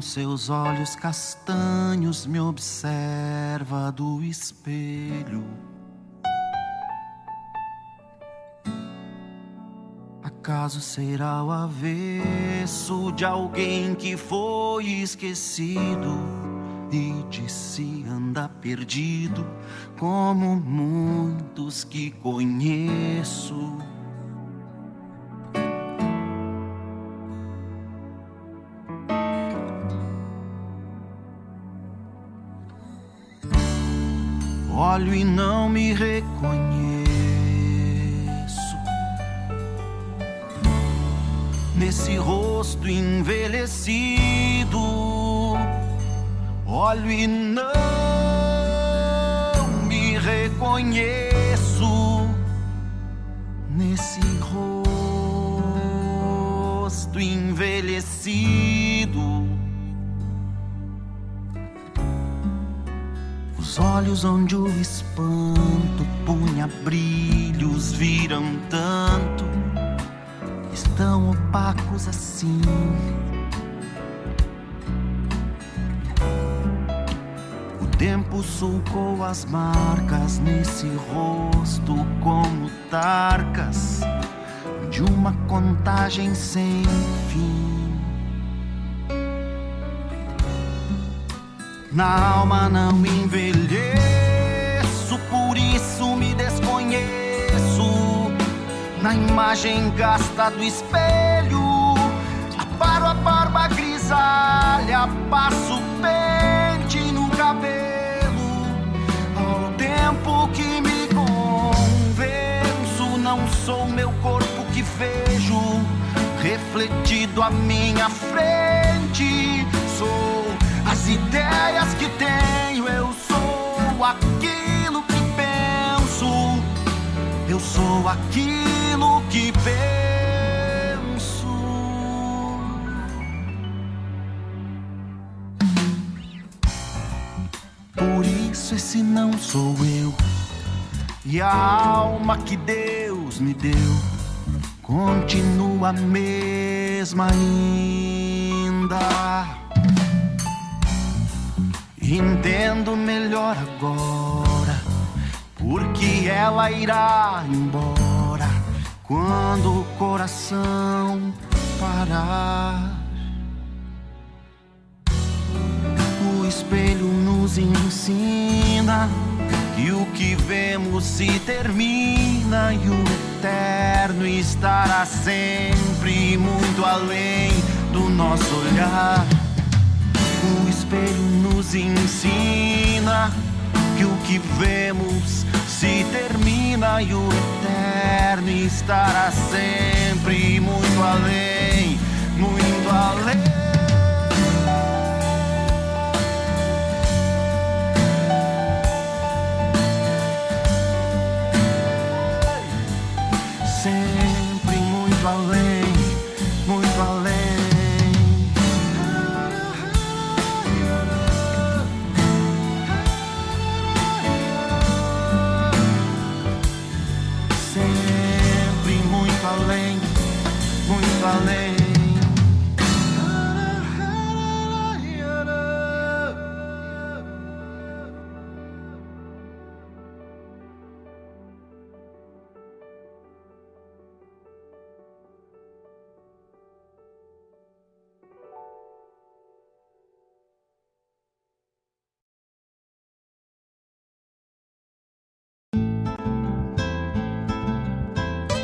seus olhos castanhos me observa do espelho. Acaso será o avesso de alguém que foi esquecido e de si anda perdido, como muitos que conheço. Olho e não me reconheço. Nesse rosto envelhecido, olho e não me reconheço. Nesse rosto envelhecido. Os olhos onde o espanto punha brilhos viram tanto, estão opacos assim. O tempo sulcou as marcas nesse rosto como tarcas de uma contagem sem fim. Na alma não envelheço, por isso me desconheço. Na imagem gasta do espelho, aparo a barba grisalha, passo pente no cabelo. Ao tempo que me convenço, não sou meu corpo que vejo refletido à minha frente. Sou ideias que tenho, eu sou aquilo que penso, eu sou aquilo que penso. Por isso esse não sou eu, e a alma que Deus me deu continua a mesma ainda. Entendo melhor agora, porque ela irá embora quando o coração parar. O espelho nos ensina que o que vemos se termina e o eterno estará sempre muito além do nosso olhar. O espelho nos ensina que o que vemos se termina e o eterno estará sempre muito além, muito além.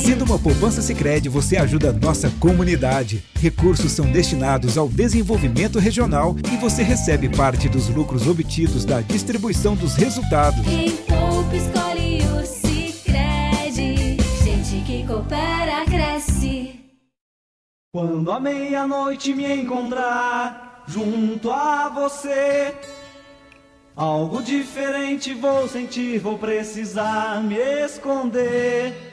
Fazendo uma poupança Sicredi, você ajuda a nossa comunidade. Recursos são destinados ao desenvolvimento regional e você recebe parte dos lucros obtidos da distribuição dos resultados. Quem poupa escolhe o Sicredi. Gente que Quando a meia-noite me encontrar junto a você, algo diferente vou sentir, vou precisar me esconder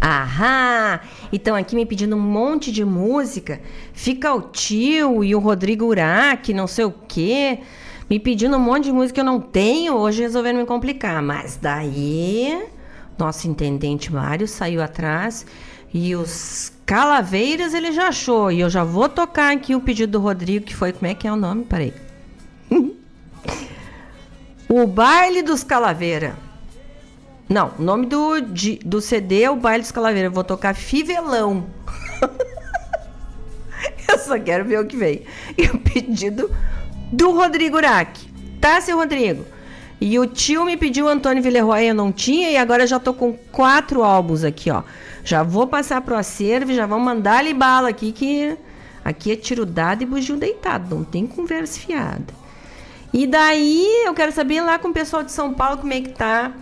Ahá! Então aqui me pedindo um monte de música. Fica o tio e o Rodrigo Urac, não sei o quê. Me pedindo um monte de música que eu não tenho. Hoje resolveram me complicar. Mas daí, nosso intendente Mário saiu atrás e os Calaveiras ele já achou. E eu já vou tocar aqui o pedido do Rodrigo, que foi. Como é que é o nome? Peraí. o Baile dos Calaveira. Não, o nome do, de- do CD é o Baile dos Calaveira. Eu vou tocar Fivelão. eu só quero ver o que vem. E o pedido do Rodrigo Urac. Tá, seu Rodrigo? E o tio me pediu Antônio Villeroy, eu não tinha, e agora já tô com quatro álbuns aqui, ó. Já vou passar pro acervo, e já vamos mandar ali bala aqui, que aqui é tiro dado e bugio deitado, não tem conversa fiada. E daí eu quero saber lá com o pessoal de São Paulo como é que tá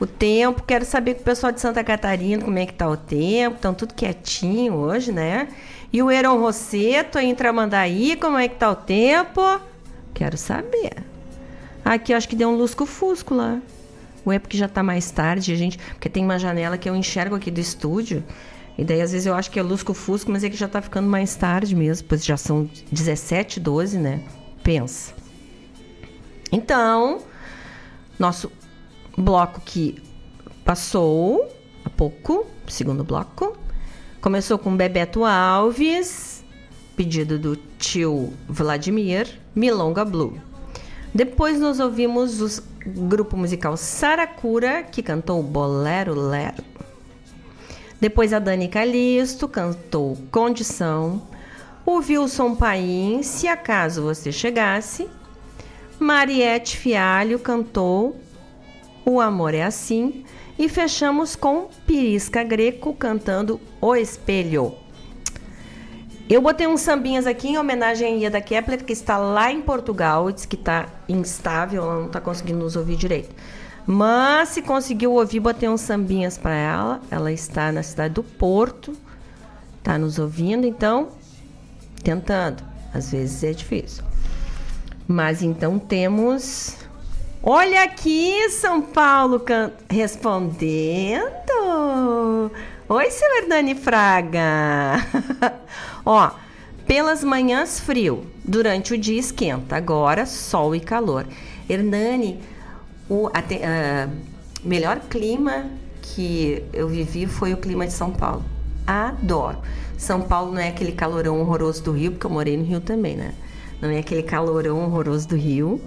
o tempo. Quero saber com o pessoal de Santa Catarina como é que tá o tempo. Estão tudo quietinho hoje, né? E o Heron Rosseto em Tramandaí, como é que tá o tempo? Quero saber. Aqui acho que deu um lusco-fusco lá. Ou é porque já tá mais tarde, gente. Porque tem uma janela que eu enxergo aqui do estúdio. E daí, às vezes, eu acho que é lusco-fusco, mas é que já tá ficando mais tarde mesmo. Pois já são 17, 12, né? Pensa. Então, nosso bloco que passou há pouco, segundo bloco, começou com Bebeto Alves, pedido do tio Vladimir, Milonga Blue. Depois nós ouvimos o grupo musical Saracura, que cantou Bolero Lero. Depois a Dani Calisto cantou Condição. O Wilson Paim, Se Acaso Você Chegasse. Mariette Fialho cantou O Amor é Assim. E fechamos com Pirisca Greco cantando O Espelho. Eu botei uns sambinhas aqui em homenagem a Ieda Kepler, que está lá em Portugal. Diz que está instável, ela não está conseguindo nos ouvir direito. Mas se conseguiu ouvir, botei uns sambinhas para ela. Ela está na cidade do Porto, está nos ouvindo, então tentando. Às vezes é difícil. Mas então temos. Olha aqui, São Paulo can... respondendo. Oi, seu Hernani Fraga. Ó, pelas manhãs frio, durante o dia esquenta, agora sol e calor. Hernani, o ah, melhor clima que eu vivi foi o clima de São Paulo. Adoro. São Paulo não é aquele calorão horroroso do Rio, porque eu morei no Rio também, né? Não é aquele calorão horroroso do Rio.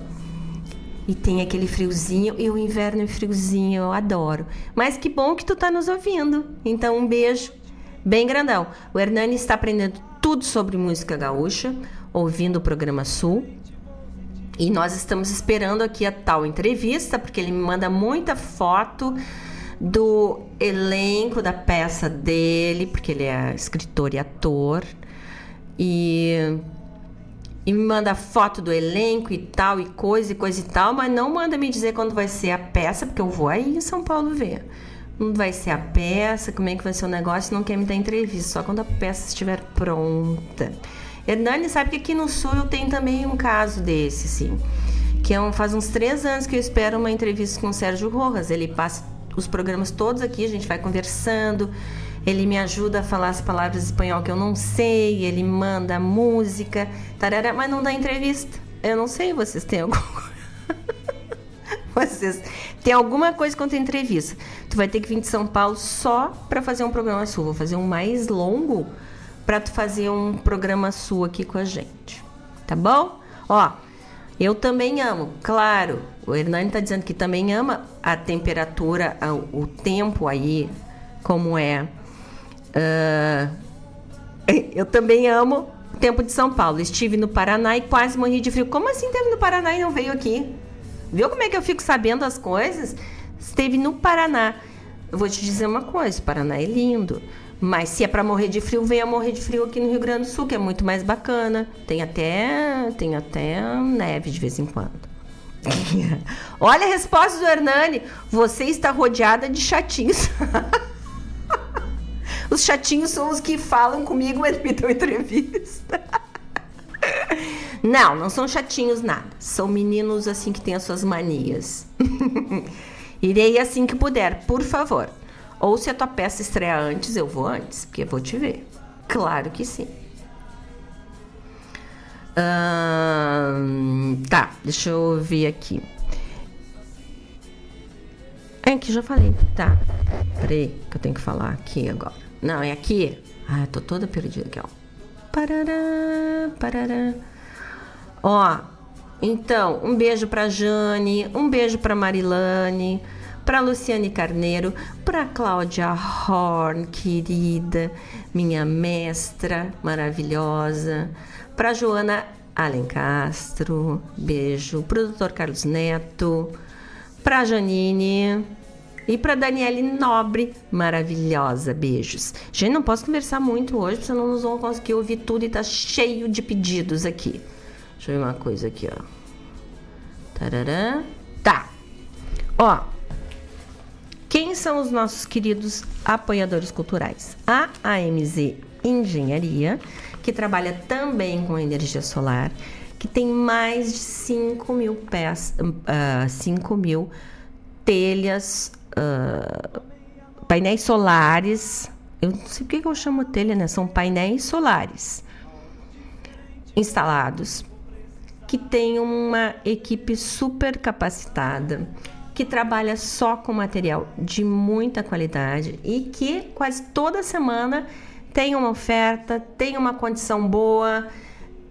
E tem aquele friozinho, e o inverno é friozinho, eu adoro. Mas que bom que tu tá nos ouvindo. Então, um beijo bem grandão. O Hernani está aprendendo tudo sobre música gaúcha, ouvindo o programa Sul. E nós estamos esperando aqui a tal entrevista, porque ele me manda muita foto do elenco da peça dele, porque ele é escritor e ator. E e me manda foto do elenco e tal, e coisa e coisa e tal, mas não manda me dizer quando vai ser a peça, porque eu vou aí em São Paulo ver. Não vai ser a peça, como é que vai ser o negócio, não quer me dar entrevista, só quando a peça estiver pronta. Hernani sabe que aqui no Sul eu tenho também um caso desse, sim. Que é um, faz uns três anos que eu espero uma entrevista com o Sérgio Rojas. Ele passa os programas todos aqui, a gente vai conversando. Ele me ajuda a falar as palavras espanhol que eu não sei, ele manda música, tarará, mas não dá entrevista. Eu não sei, vocês têm alguma Vocês têm alguma coisa contra entrevista. Tu vai ter que vir de São Paulo só para fazer um programa sul. Vou fazer um mais longo para tu fazer um programa sul aqui com a gente. Tá bom? Ó, eu também amo, claro. O Hernani tá dizendo que também ama a temperatura, o tempo aí, como é. Ah, eu também amo o tempo de São Paulo. Estive no Paraná e quase morri de frio. Como assim teve no Paraná e não veio aqui? Viu como é que eu fico sabendo as coisas? Esteve no Paraná. Eu vou te dizer uma coisa: o Paraná é lindo. Mas se é para morrer de frio, venha morrer de frio aqui no Rio Grande do Sul, que é muito mais bacana. Tem até, tem até neve de vez em quando. Olha a resposta do Hernani. Você está rodeada de chatinhos. Os chatinhos são os que falam comigo, mas me dão entrevista. Não, não são chatinhos nada. São meninos assim que têm as suas manias. Irei assim que puder, por favor. Ou se a tua peça estrear antes, eu vou antes, porque vou te ver. Claro que sim. Tá, deixa eu ver aqui. É que já falei, tá. Peraí, que eu tenho que falar aqui agora. Não, é aqui. Ah, eu tô toda perdida aqui, ó. Parará, parará. Ó, então, um beijo pra Jane, um beijo pra Marilane, pra Luciane Carneiro, pra Cláudia Horn, querida, minha mestra maravilhosa, pra Joana Alencastro, beijo, pro Dr. Carlos Neto, pra Janine e pra Daniele Nobre, maravilhosa, beijos. Gente, não posso conversar muito hoje, senão nós vamos conseguir ouvir tudo e tá cheio de pedidos aqui. Deixa eu ver uma coisa aqui, ó. Tarará. Tá. Ó. Quem são os nossos queridos apoiadores culturais? A AMZ Engenharia, que trabalha também com energia solar, que tem mais de 5 mil peças, uh, 5 mil telhas, uh, painéis solares. Eu não sei por que eu chamo telha, né? São painéis solares instalados que tem uma equipe super capacitada, que trabalha só com material de muita qualidade e que quase toda semana tem uma oferta, tem uma condição boa,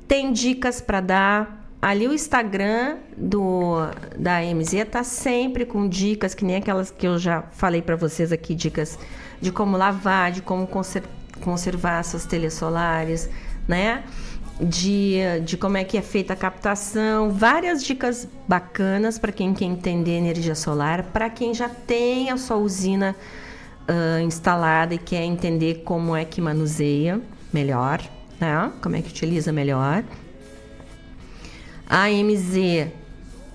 tem dicas para dar. Ali o Instagram do da MZ tá sempre com dicas que nem aquelas que eu já falei para vocês aqui, dicas de como lavar, de como conser conservar suas telhas solares, né? de, de como é que é feita a captação, várias dicas bacanas para quem quer entender energia solar, para quem já tem a sua usina uh, instalada e quer entender como é que manuseia melhor, né? como é que utiliza melhor. A MZ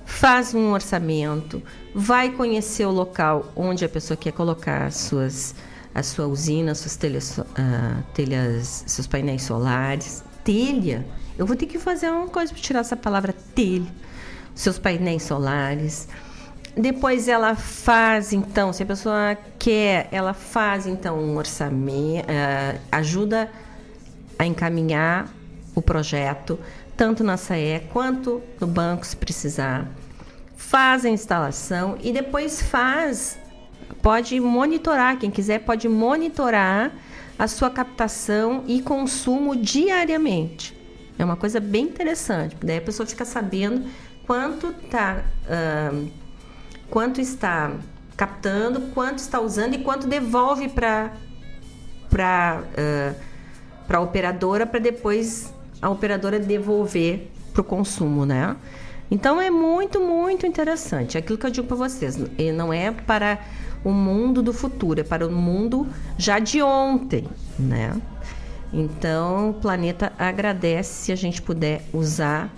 faz um orçamento, vai conhecer o local onde a pessoa quer colocar suas, a sua usina, suas telhas, uh, telhas seus painéis solares, telha. Eu vou ter que fazer uma coisa para tirar essa palavra telha. Seus painéis solares. Depois ela faz, então, se a pessoa quer, ela faz, então, um orçamento, uh, ajuda a encaminhar o projeto, tanto na SAE quanto no banco, se precisar. Faz a instalação e depois faz, pode monitorar, quem quiser pode monitorar a sua captação e consumo diariamente. É uma coisa bem interessante, daí a pessoa fica sabendo quanto tá, uh, quanto está captando, quanto está usando e quanto devolve para para uh, a operadora para depois a operadora devolver para o consumo, né? Então é muito muito interessante. Aquilo que eu digo para vocês, não é para o mundo do futuro, é para o mundo já de ontem, né? Então, o planeta agradece se a gente puder usar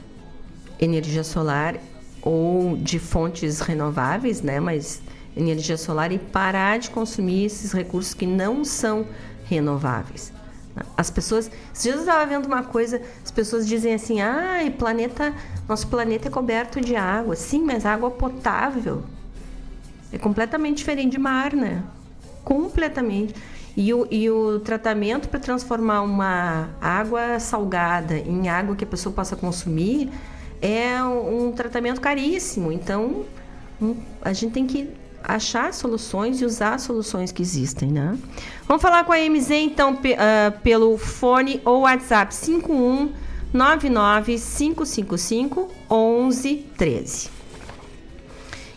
energia solar ou de fontes renováveis, né? Mas energia solar e parar de consumir esses recursos que não são renováveis. As pessoas, dias eu estava vendo uma coisa, as pessoas dizem assim: "Ah, planeta, nosso planeta é coberto de água". Sim, mas água potável é completamente diferente de mar, né? Completamente. E o, e o tratamento para transformar uma água salgada em água que a pessoa possa consumir é um, um tratamento caríssimo. Então, um, a gente tem que achar soluções e usar as soluções que existem, né? Vamos falar com a MZ, então, uh, pelo fone ou WhatsApp 51 99 555 1113.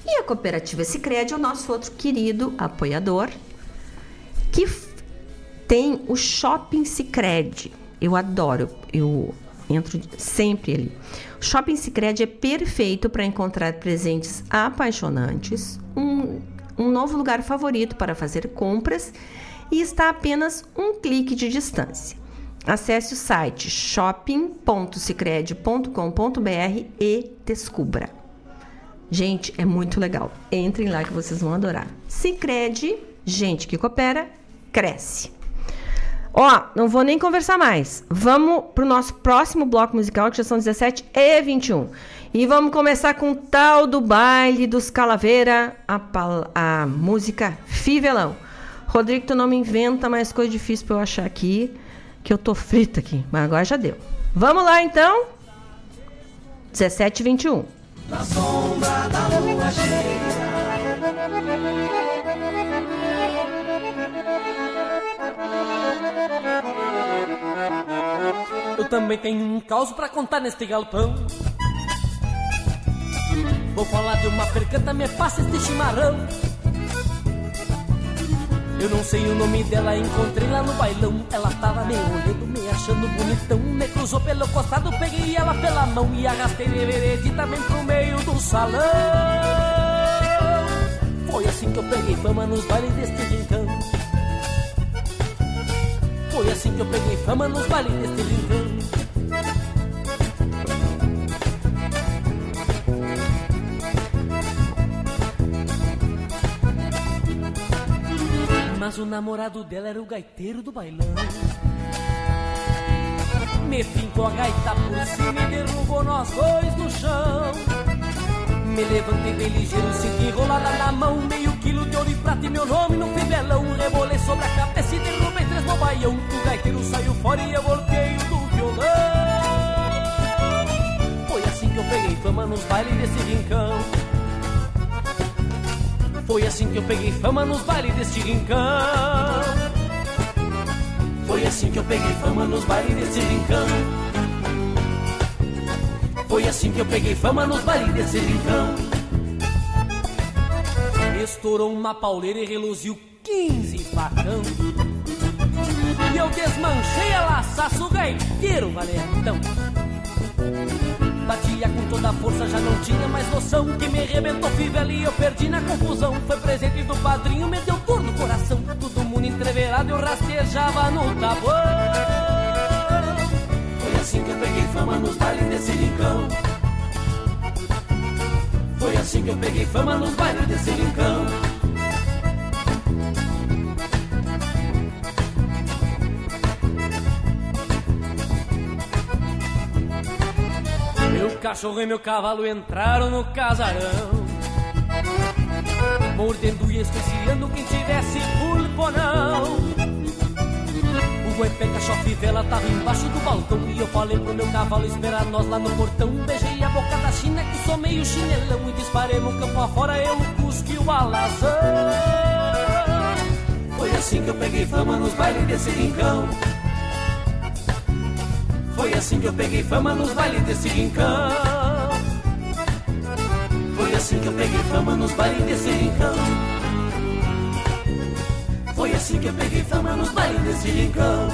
E a cooperativa Sicredi é o nosso outro querido apoiador, que tem o Shopping Sicredi. Eu adoro, eu entro sempre ali. Shopping Sicredi é perfeito para encontrar presentes apaixonantes, um, um novo lugar favorito para fazer compras e está a apenas um clique de distância. Acesse o site shopping.sicredi.com.br e descubra. Gente, é muito legal. Entrem lá que vocês vão adorar. Se crede, gente que coopera, cresce. Ó, não vou nem conversar mais. Vamos pro nosso próximo bloco musical, que já são 17 e 21. E vamos começar com o tal do baile dos Calaveira, a, a música Fivelão. Rodrigo, tu não me inventa mais coisa difícil pra eu achar aqui, que eu tô frita aqui. Mas agora já deu. Vamos lá, então. 17 e 21. Na sombra da lua cheia. Também tenho um caos pra contar neste galpão. Vou falar de uma percanta, me passa este chimarrão. Eu não sei o nome dela, encontrei lá no bailão. Ela tava me olhando, me achando bonitão. Me cruzou pelo costado, peguei ela pela mão e arrastei de veredita bem pro meio do salão. Foi assim que eu peguei fama nos bailes deste rincão. Foi assim que eu peguei fama nos bailes deste rincão. Mas o namorado dela era o gaiteiro do bailão. Me fincou a gaita por cima e derrubou nós dois no chão. Me levantei bem ligeiro, senti enrolada na mão. Meio quilo de ouro e prata e meu nome no fivelão Rebolei sobre a cabeça e derrubei três no baião. O gaiteiro saiu fora e eu voltei do violão. Foi assim que eu peguei fama nos bailes desse rincão Foi assim que eu peguei fama nos bailes deste rincão Foi assim que eu peguei fama nos bailes desse rincão foi assim que eu peguei fama nos bailes desse rincão. Estourou uma pauleira e reluziu 15 facão. E eu desmanchei a laçaço gaiteiro valentão. Batia com toda a força, já não tinha mais noção. Que me arrebentou fivela e eu perdi na confusão. Foi presente do padrinho, me deu dor no coração. Todo mundo entreverado, eu rastejava no tabuão. Foi assim que eu peguei fama nos bailes desse rincão. Foi assim que eu peguei fama nos bailes desse rincão. Cachorro e meu cavalo entraram no casarão. Mordendo e esqueciando quem tivesse pulponão. O guepeca chofivela tava embaixo do balcão. E eu falei pro meu cavalo esperar nós lá no portão. Beijei a boca da china que sou meio chinelão. E disparei no campo afora eu o cusque e o alazão. Foi assim que eu peguei fama nos bailes desse rincão Foi assim que eu peguei fama nos bailes desse rincão Foi assim que eu peguei fama nos bailes desse rincão foi assim que eu peguei fama nos bailes desse rincão.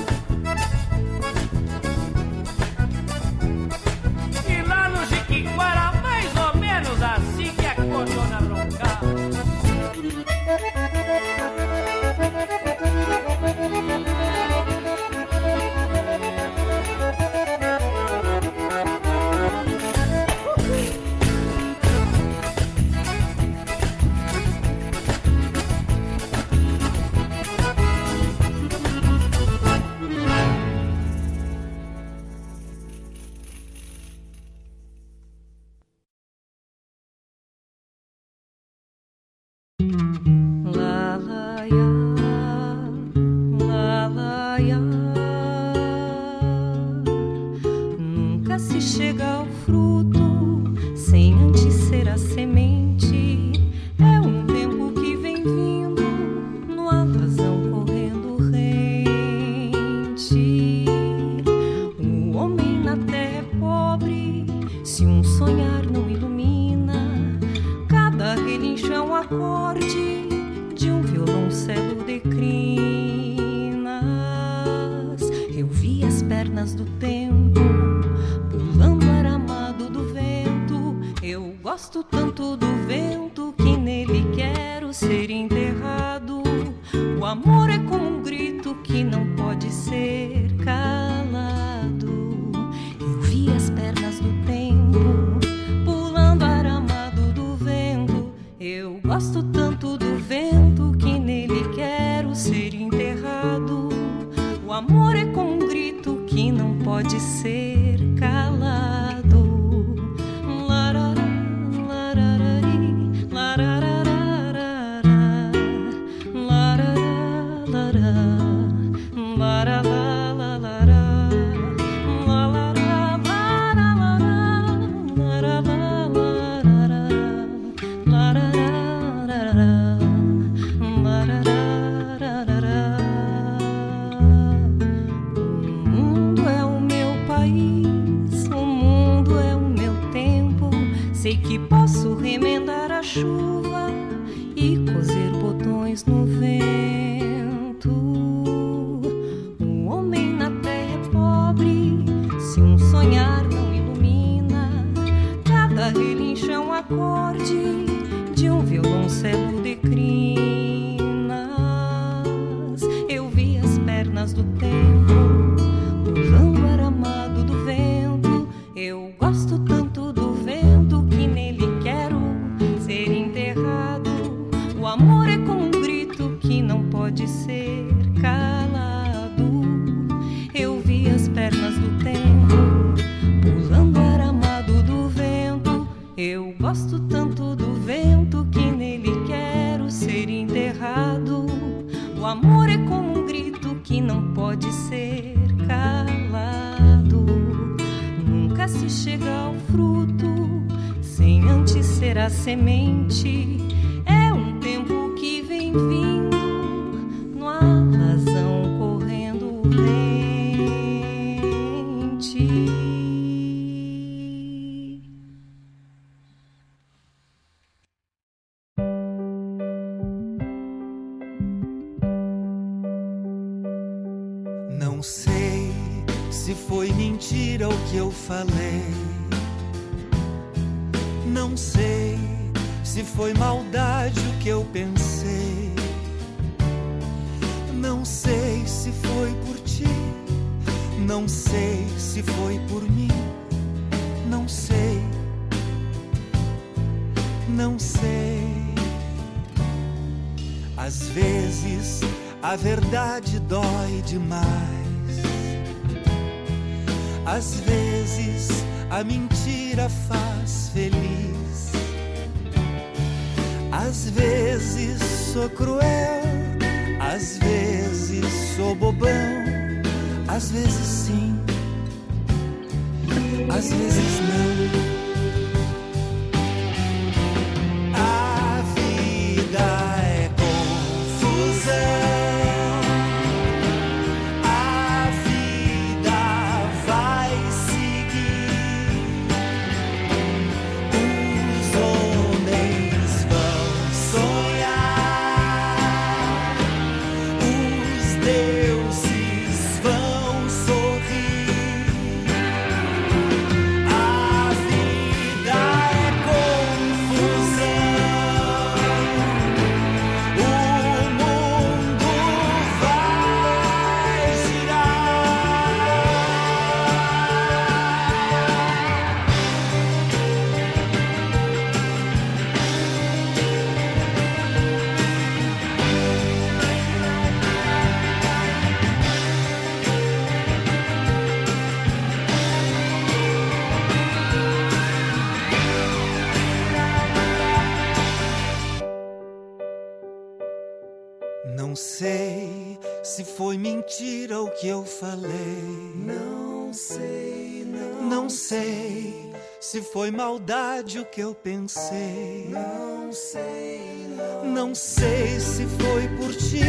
Foi maldade o que eu pensei. Não sei, não, não sei se foi por ti.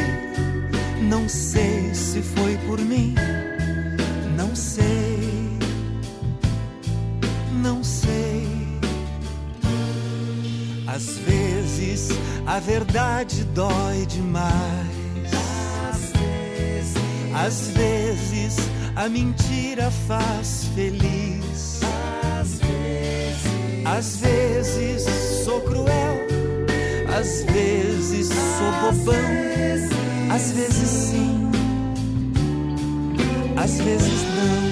Não sei se foi por mim. Não sei, não sei. Às vezes a verdade dói demais. Às vezes, Às vezes a mentira faz feliz. Às vezes sou cruel, às vezes sou bobão, às vezes sim, às vezes não.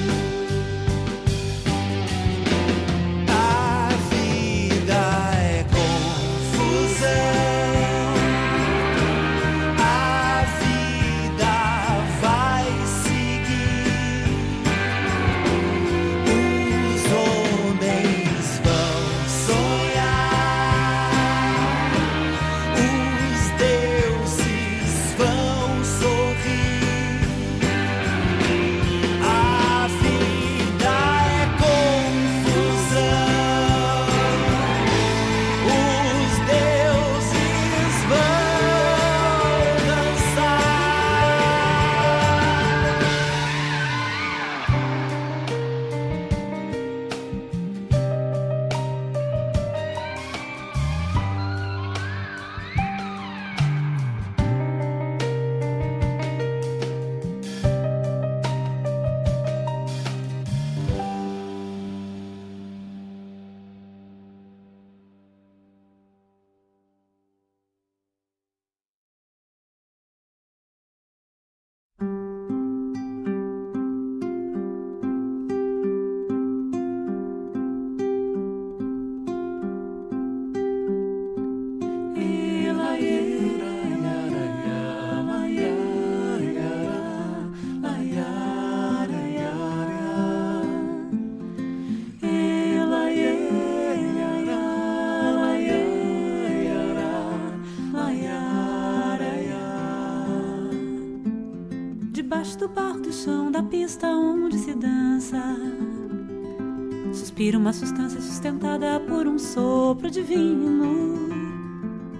Uma substância sustentada por um sopro divino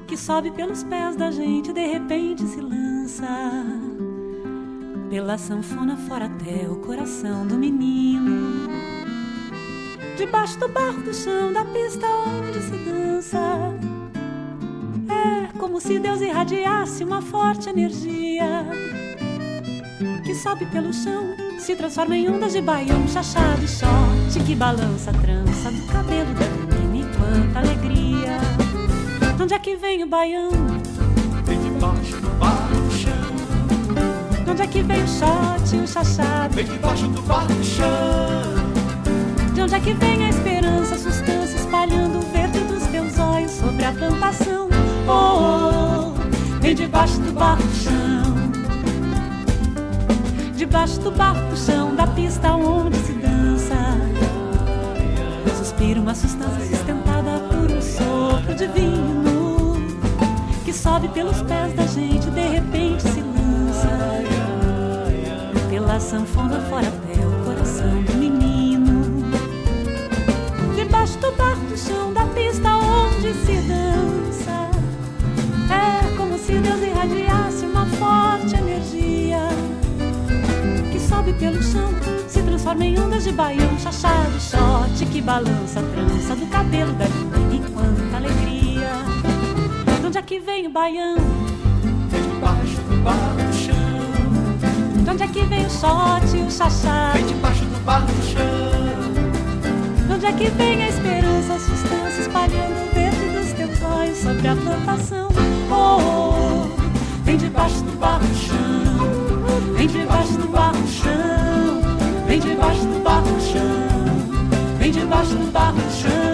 que sobe pelos pés da gente, de repente se lança pela sanfona fora até o coração do menino. Debaixo do barro do chão da pista onde se dança. É como se Deus irradiasse uma forte energia que sobe pelo chão, se transforma em ondas de baião, chachado e shot que balança a trança do cabelo da menina e quanta alegria. De onde é que vem o baião? Vem debaixo do barro do chão. De onde é que vem o shot e o chachado? Vem debaixo do barro do chão. De onde é que vem a esperança, a sustância espalhando o verde dos teus olhos sobre a plantação? Oh, oh, vem debaixo do barro do chão. Debaixo do barro do chão da pista onde se. Uma substância sustentada por um sopro divino que sobe pelos pés da gente, de repente se lança. Pela sanfona fora até o coração do menino. Debaixo do barro do chão da pista onde se dança, é como se Deus irradiasse uma forte energia que sobe pelo chão, se transforma em ondas de baião, chachado, shot que balança a trança do cabelo da menina e quanta alegria. De onde é que vem o baião? Vem debaixo do barro do chão. De onde é que vem o shot e o chachado? Vem debaixo do barro do chão. De onde é que vem a esperança, a sustância espalhando o verde dos teus olhos sobre a plantação? Oh, oh, vem debaixo do barro do chão, vem debaixo do barro do chão, vem debaixo do barro do chão, debaixo do barro do chão,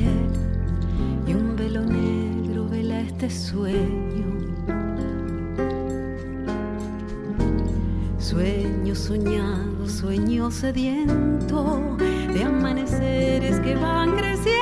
y un velo negro vela este sueño. Sueño soñado, sueño sediento de amaneceres que van creciendo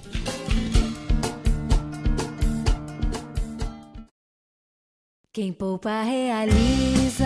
Quem poupa realiza,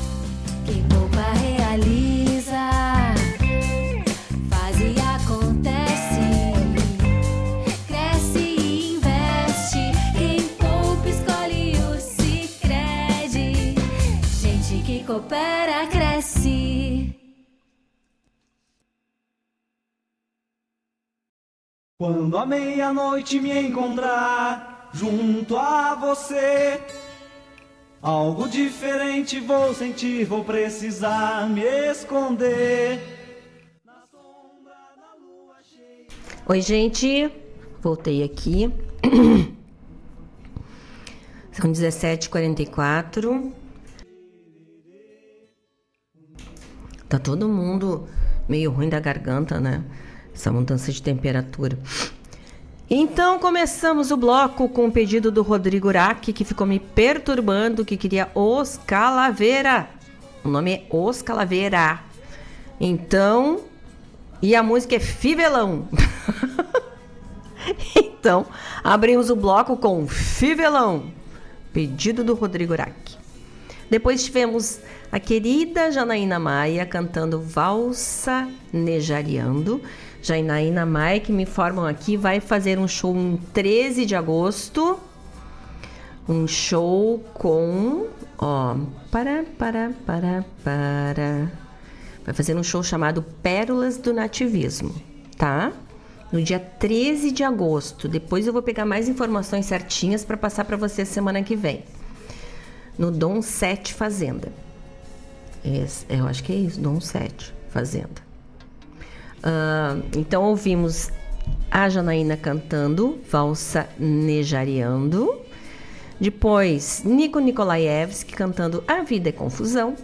Coopera cresce. Quando a meia-noite me encontrar junto a você, algo diferente vou sentir, vou precisar me esconder. Oi, gente. Voltei aqui. São 17h44. Tá todo mundo meio ruim da garganta, né? Essa mudança de temperatura. Então começamos o bloco com o pedido do Rodrigo Urac, que ficou me perturbando, que queria Os Calaveira. O nome é Os Calaveira. Então, e a música é Fivelão. então, abrimos o bloco com Fivelão, pedido do Rodrigo Urac. Depois tivemos a querida Janaína Maia cantando Valsa Nejariando. Janaína Maia, que me informam aqui, vai fazer um show em 13 de agosto. Um show com. Ó. Para, para, para, para. Vai fazer um show chamado Pérolas do Nativismo, tá? No dia 13 de agosto. Depois eu vou pegar mais informações certinhas para passar para você semana que vem. No Dom 7 Fazenda. Esse, eu acho que é isso, Dom 7 Fazenda. Ah, então ouvimos a Janaína cantando Valsa Nejariando. Depois, Nico Nikolaevski cantando A Vida é Confusão.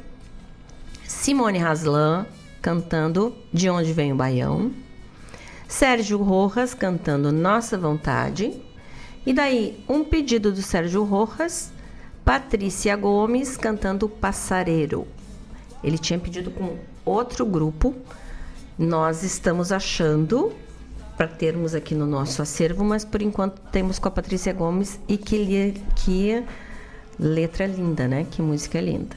Simone Haslan cantando De Onde Vem o Baião. Sérgio Rojas cantando Nossa Vontade. E daí, um pedido do Sérgio Rojas, Patrícia Gomes cantando Passareiro. Ele tinha pedido com outro grupo. Nós estamos achando para termos aqui no nosso acervo, mas por enquanto temos com a Patrícia Gomes e que, que letra linda, né? Que música linda.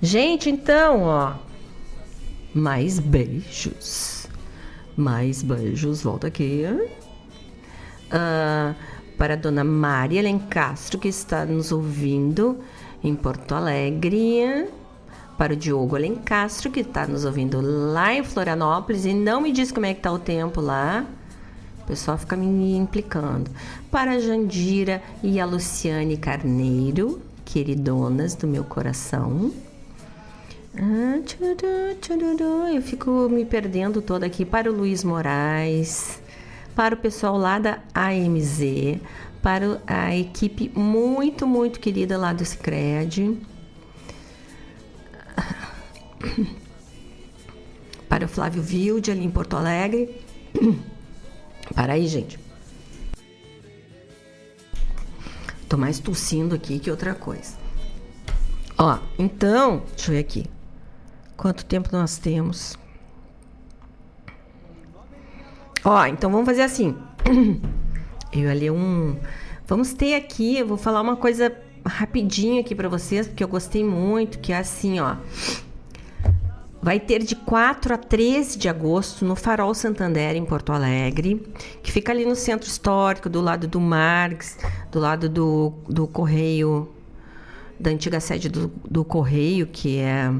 Gente, então, ó, mais beijos. Mais beijos, volta aqui. Ah, para a dona Maria Lencastro, que está nos ouvindo em Porto Alegre. Para o Diogo Alencastro, que está nos ouvindo lá em Florianópolis e não me diz como é que tá o tempo lá. O pessoal fica me implicando. Para a Jandira e a Luciane Carneiro, queridonas do meu coração. Ah. Eu fico me perdendo toda aqui. Para o Luiz Moraes, para o pessoal lá da AMZ, para a equipe muito, muito querida lá do Scred. Para o Flávio Vilde, ali em Porto Alegre. Para aí, gente. Tô mais tossindo aqui que outra coisa. Ó, então, deixa eu ver aqui. Quanto tempo nós temos? Ó, então vamos fazer assim. Eu ler um. Vamos ter aqui, eu vou falar uma coisa rapidinho aqui para vocês, porque eu gostei muito, que é assim, ó. Vai ter de 4 a 13 de agosto no Farol Santander, em Porto Alegre, que fica ali no centro histórico, do lado do Marx, do lado do, do Correio, da antiga sede do, do Correio, que é,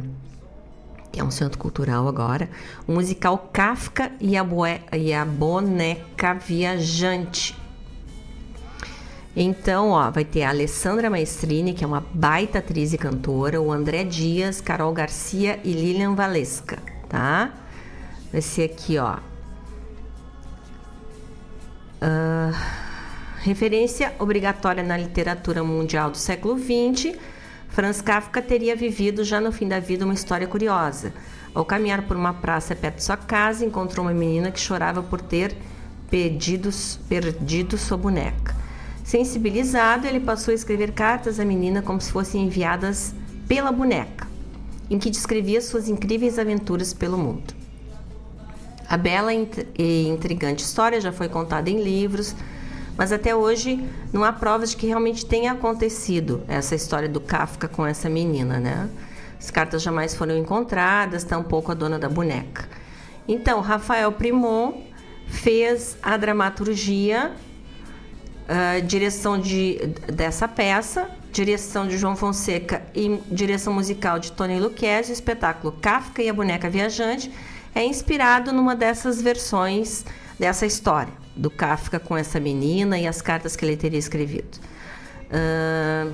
que é um centro cultural agora. O musical Kafka e a, Boe, e a Boneca Viajante. Então, ó, vai ter a Alessandra Maestrini, que é uma baita atriz e cantora, o André Dias, Carol Garcia e Lilian Valesca, tá? Vai ser aqui, ó. Ah, referência obrigatória na literatura mundial do século XX, Franz Kafka teria vivido já no fim da vida uma história curiosa. Ao caminhar por uma praça perto de sua casa, encontrou uma menina que chorava por ter perdido sua boneca. Sensibilizado, ele passou a escrever cartas à menina como se fossem enviadas pela boneca. em que descrevia suas incríveis aventuras pelo mundo. A bela e intrigante história já foi contada em livros, mas até hoje não há provas de que realmente tenha acontecido essa história do Kafka com essa menina, né? As cartas jamais foram encontradas, tampouco a dona da boneca. Então, Rafael Primon fez a dramaturgia, uh, direção de, dessa peça, direção de João Fonseca e direção musical de Tony Lucchesi, o espetáculo Kafka e a Boneca Viajante é inspirado numa dessas versões dessa história, do Kafka com essa menina e as cartas que ele teria escrevido. Uh,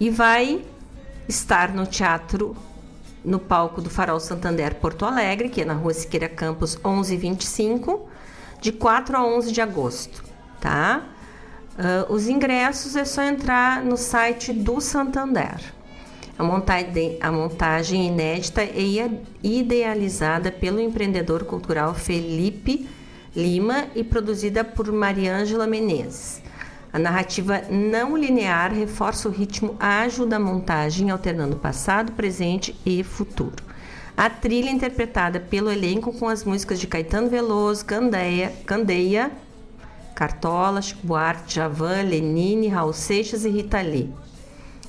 e vai estar no teatro, no palco do Farol Santander Porto Alegre, que é na rua Siqueira Campos 1125, de 4 a 11 de agosto, tá? Uh, os ingressos é só entrar no site do Santander. A montagem, a montagem inédita e idealizada pelo empreendedor cultural Felipe Lima e produzida por Mariângela Menezes. A narrativa não linear reforça o ritmo ágil da montagem, alternando passado, presente e futuro. A trilha interpretada pelo elenco com as músicas de Caetano Veloso, Candeia, Candeia Cartola, Chico Buarque, Javan, Lenine, Raul Seixas e Rita Lee.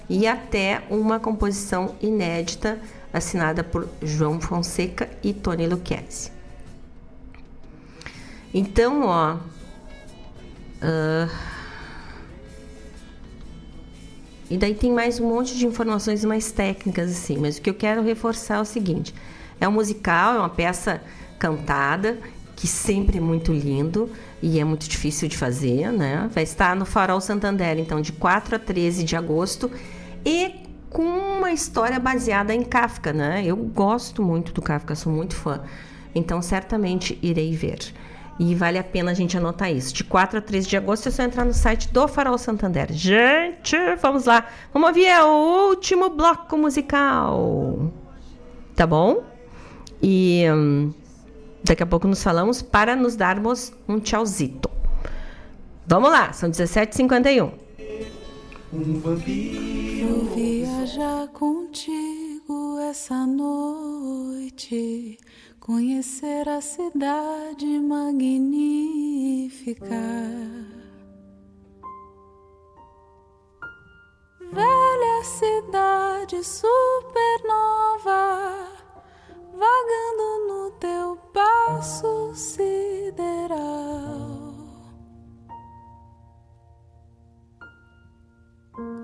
E até uma composição inédita assinada por João Fonseca e Tony Lucchesi. Então, ó. Uh, e daí tem mais um monte de informações mais técnicas, assim. Mas o que eu quero reforçar é o seguinte: é um musical, é uma peça cantada, que sempre é muito lindo e é muito difícil de fazer, né? Vai estar no Farol Santander, então, de 4 a 13 de agosto e com uma história baseada em Kafka, né? Eu gosto muito do Kafka, sou muito fã. Então, certamente irei ver. E vale a pena a gente anotar isso. De 4 a 13 de agosto é só entrar no site do Farol Santander. Gente, vamos lá. Vamos ouvir o último bloco musical. Tá bom? E hum, daqui a pouco nos falamos para nos darmos um tchauzito. Vamos lá, são 17h51. Um vampiro. Vou viajar contigo essa noite conhecer a cidade magnífica. Velha cidade supernova, vagando no teu passo sideral.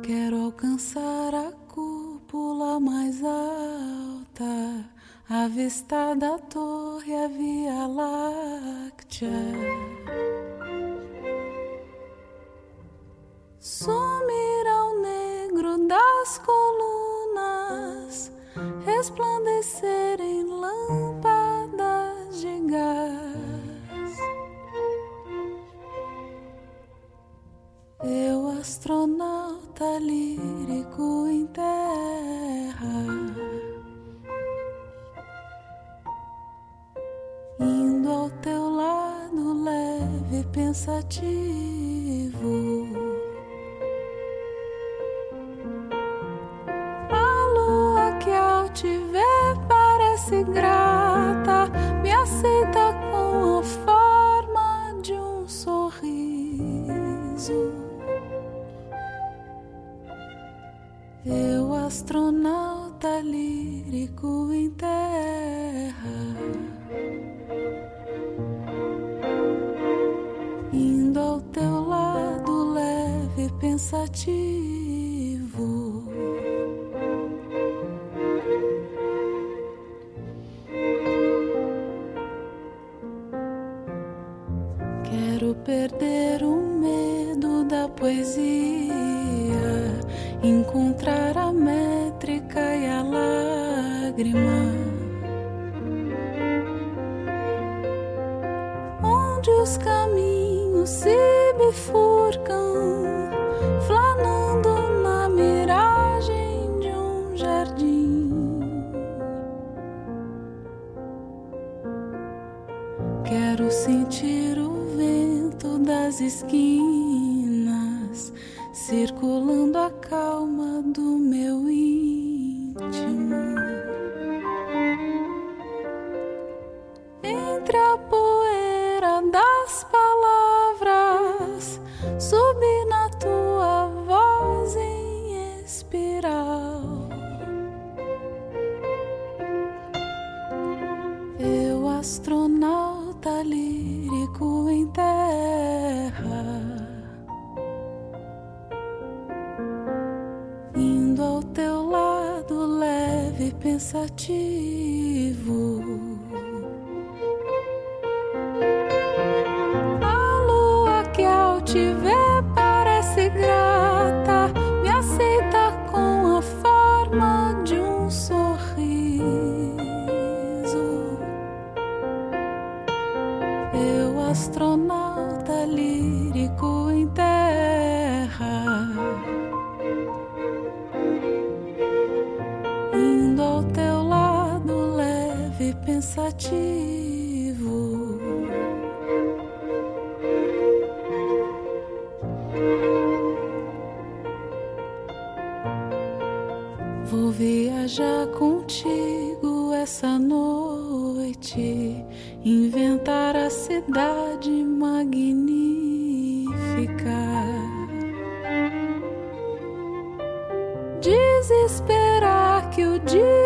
Quero alcançar a cúpula mais alta à vista da torre a Via Láctea. Sumir ao negro das colunas, resplandecer em lâmpadas de gás. Eu, astronauta lírico em terra. indo ao teu lado leve e pensativo. Te ver parece grata, me aceita com a forma de um sorriso. Eu, astronauta lírico em terra. Indo ao teu lado leve e pensativo. Perder o medo da poesia, encontrar a métrica e a lágrima. onde os caminhos se bifurcam, flanando na miragem de um jardim. Quero sentir das esquinas, circulando a calma do meu íntimo. Entre a poeira das palavras, subi na tua voz em espiral. Eu, astronauta livre fico em terra, indo ao teu lado leve e pensativo. A lua que ao te ver. cativo. Vou viajar contigo essa noite, inventar a cidade magnífica. Desesperar que o dia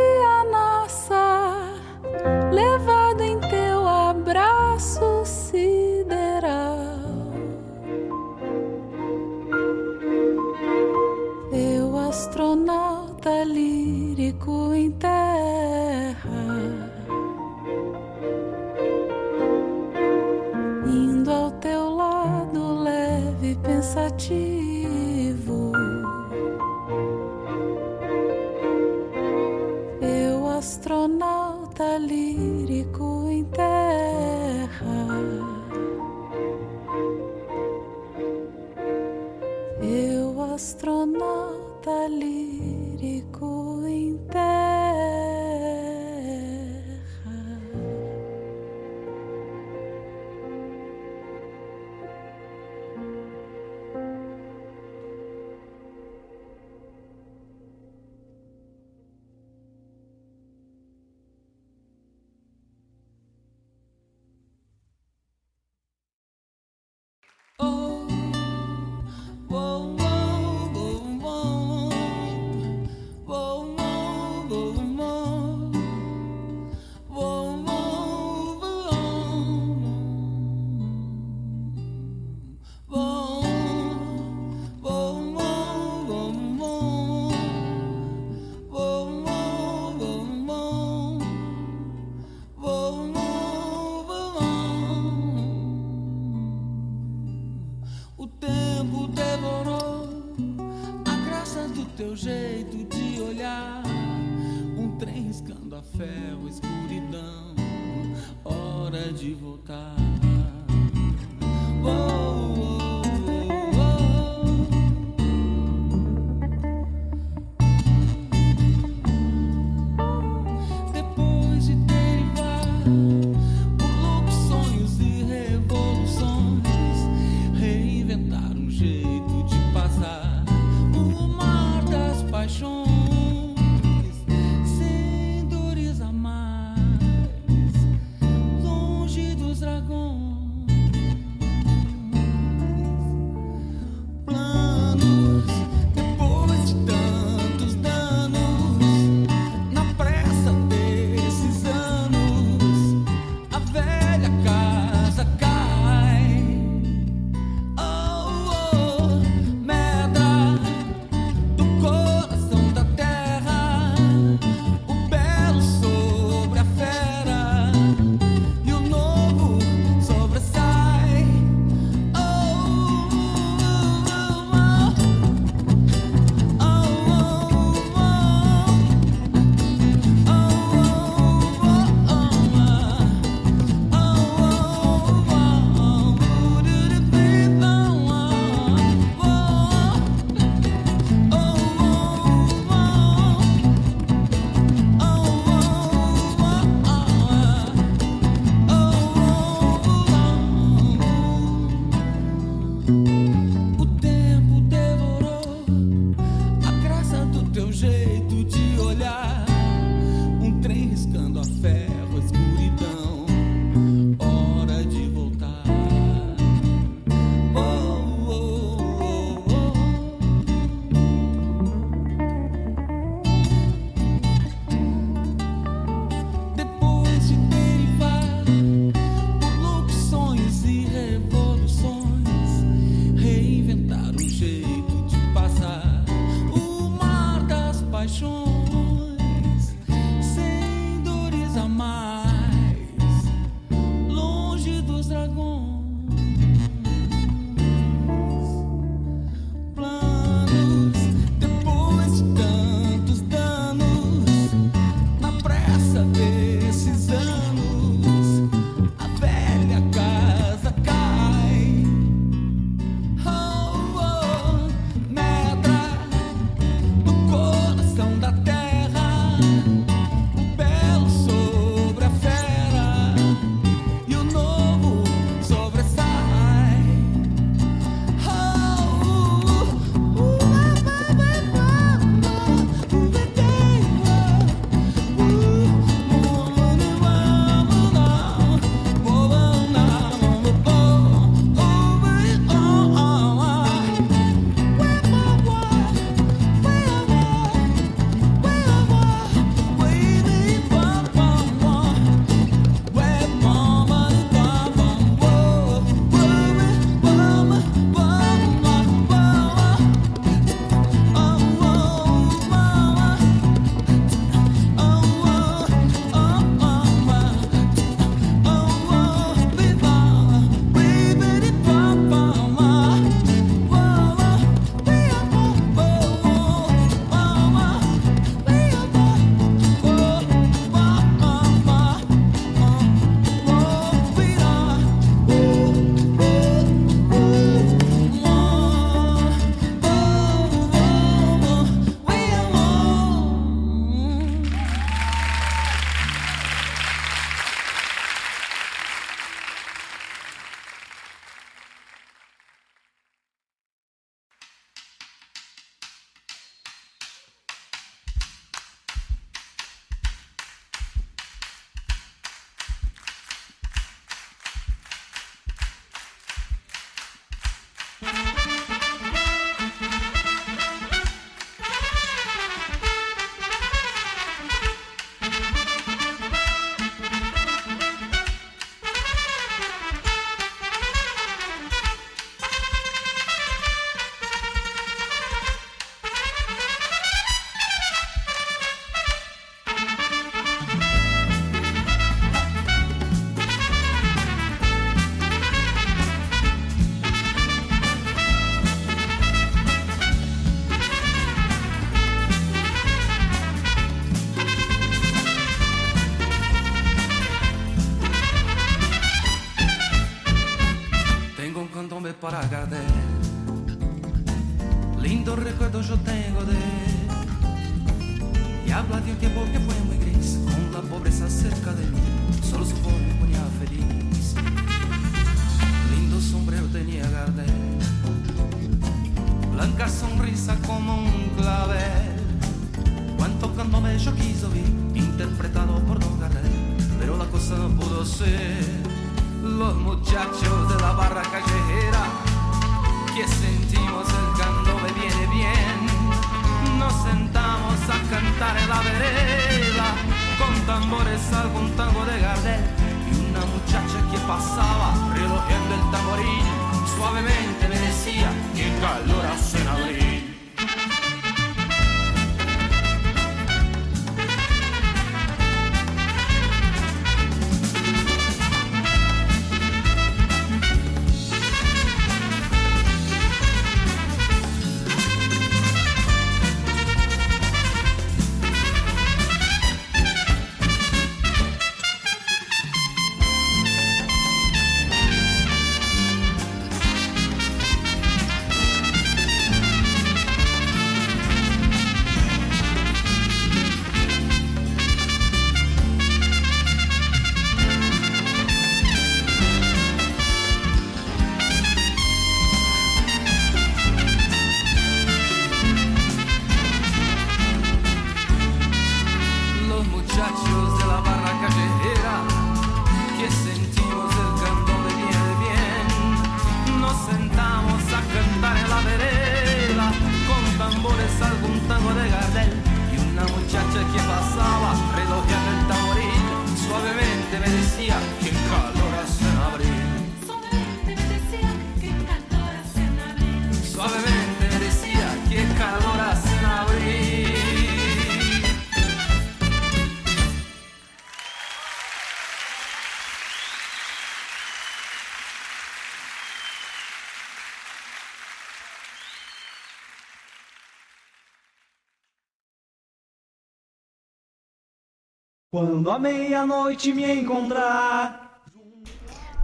Quando a meia-noite me encontrar.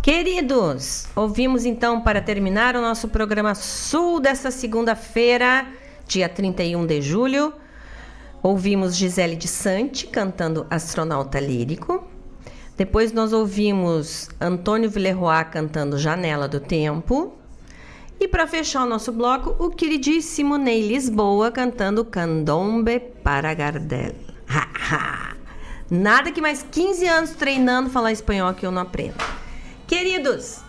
Queridos, ouvimos então para terminar o nosso programa Sul desta segunda-feira, dia 31 de julho. Ouvimos Gisele de Sante cantando Astronauta Lírico. Depois nós ouvimos Antônio Villeroy cantando Janela do Tempo. E para fechar o nosso bloco, o queridíssimo Ney Lisboa cantando Candombe para Gardel. Ha, ha. Nada que mais 15 anos treinando falar espanhol que eu não aprendo. Queridos,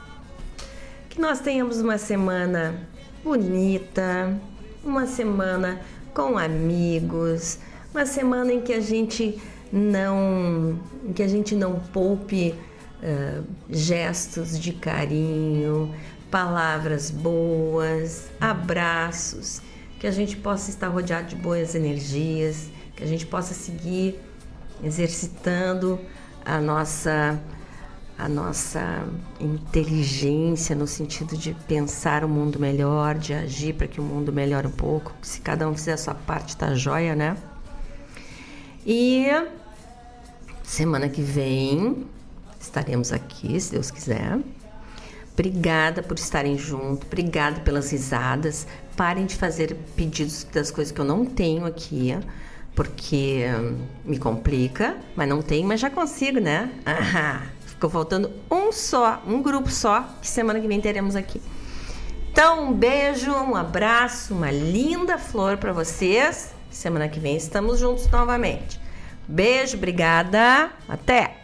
que nós tenhamos uma semana bonita, uma semana com amigos, uma semana em que a gente não, em que a gente não poupe uh, gestos de carinho, palavras boas, abraços, que a gente possa estar rodeado de boas energias, que a gente possa seguir exercitando a nossa a nossa inteligência no sentido de pensar o mundo melhor, de agir para que o mundo melhore um pouco. Se cada um fizer a sua parte, tá joia, né? E semana que vem estaremos aqui, se Deus quiser. Obrigada por estarem juntos, obrigada pelas risadas. Parem de fazer pedidos das coisas que eu não tenho aqui porque hum, me complica, mas não tem, mas já consigo, né? Ah, ficou faltando um só, um grupo só, que semana que vem teremos aqui. Então, um beijo, um abraço, uma linda flor para vocês. Semana que vem estamos juntos novamente. Beijo, obrigada, até!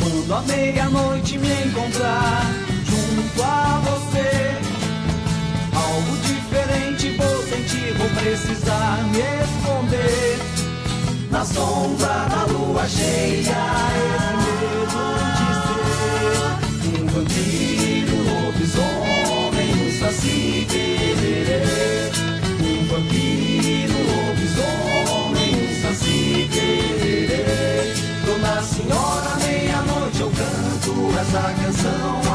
Quando a meia-noite me encontrar junto a você, precisar me esconder. Na sombra da lua cheia, esse medo de ser Um vampiro, lobisomem, um saci tererê. Um vampiro, lobisomem, um saci tererê. Dona Senhora, meia-noite eu canto essa canção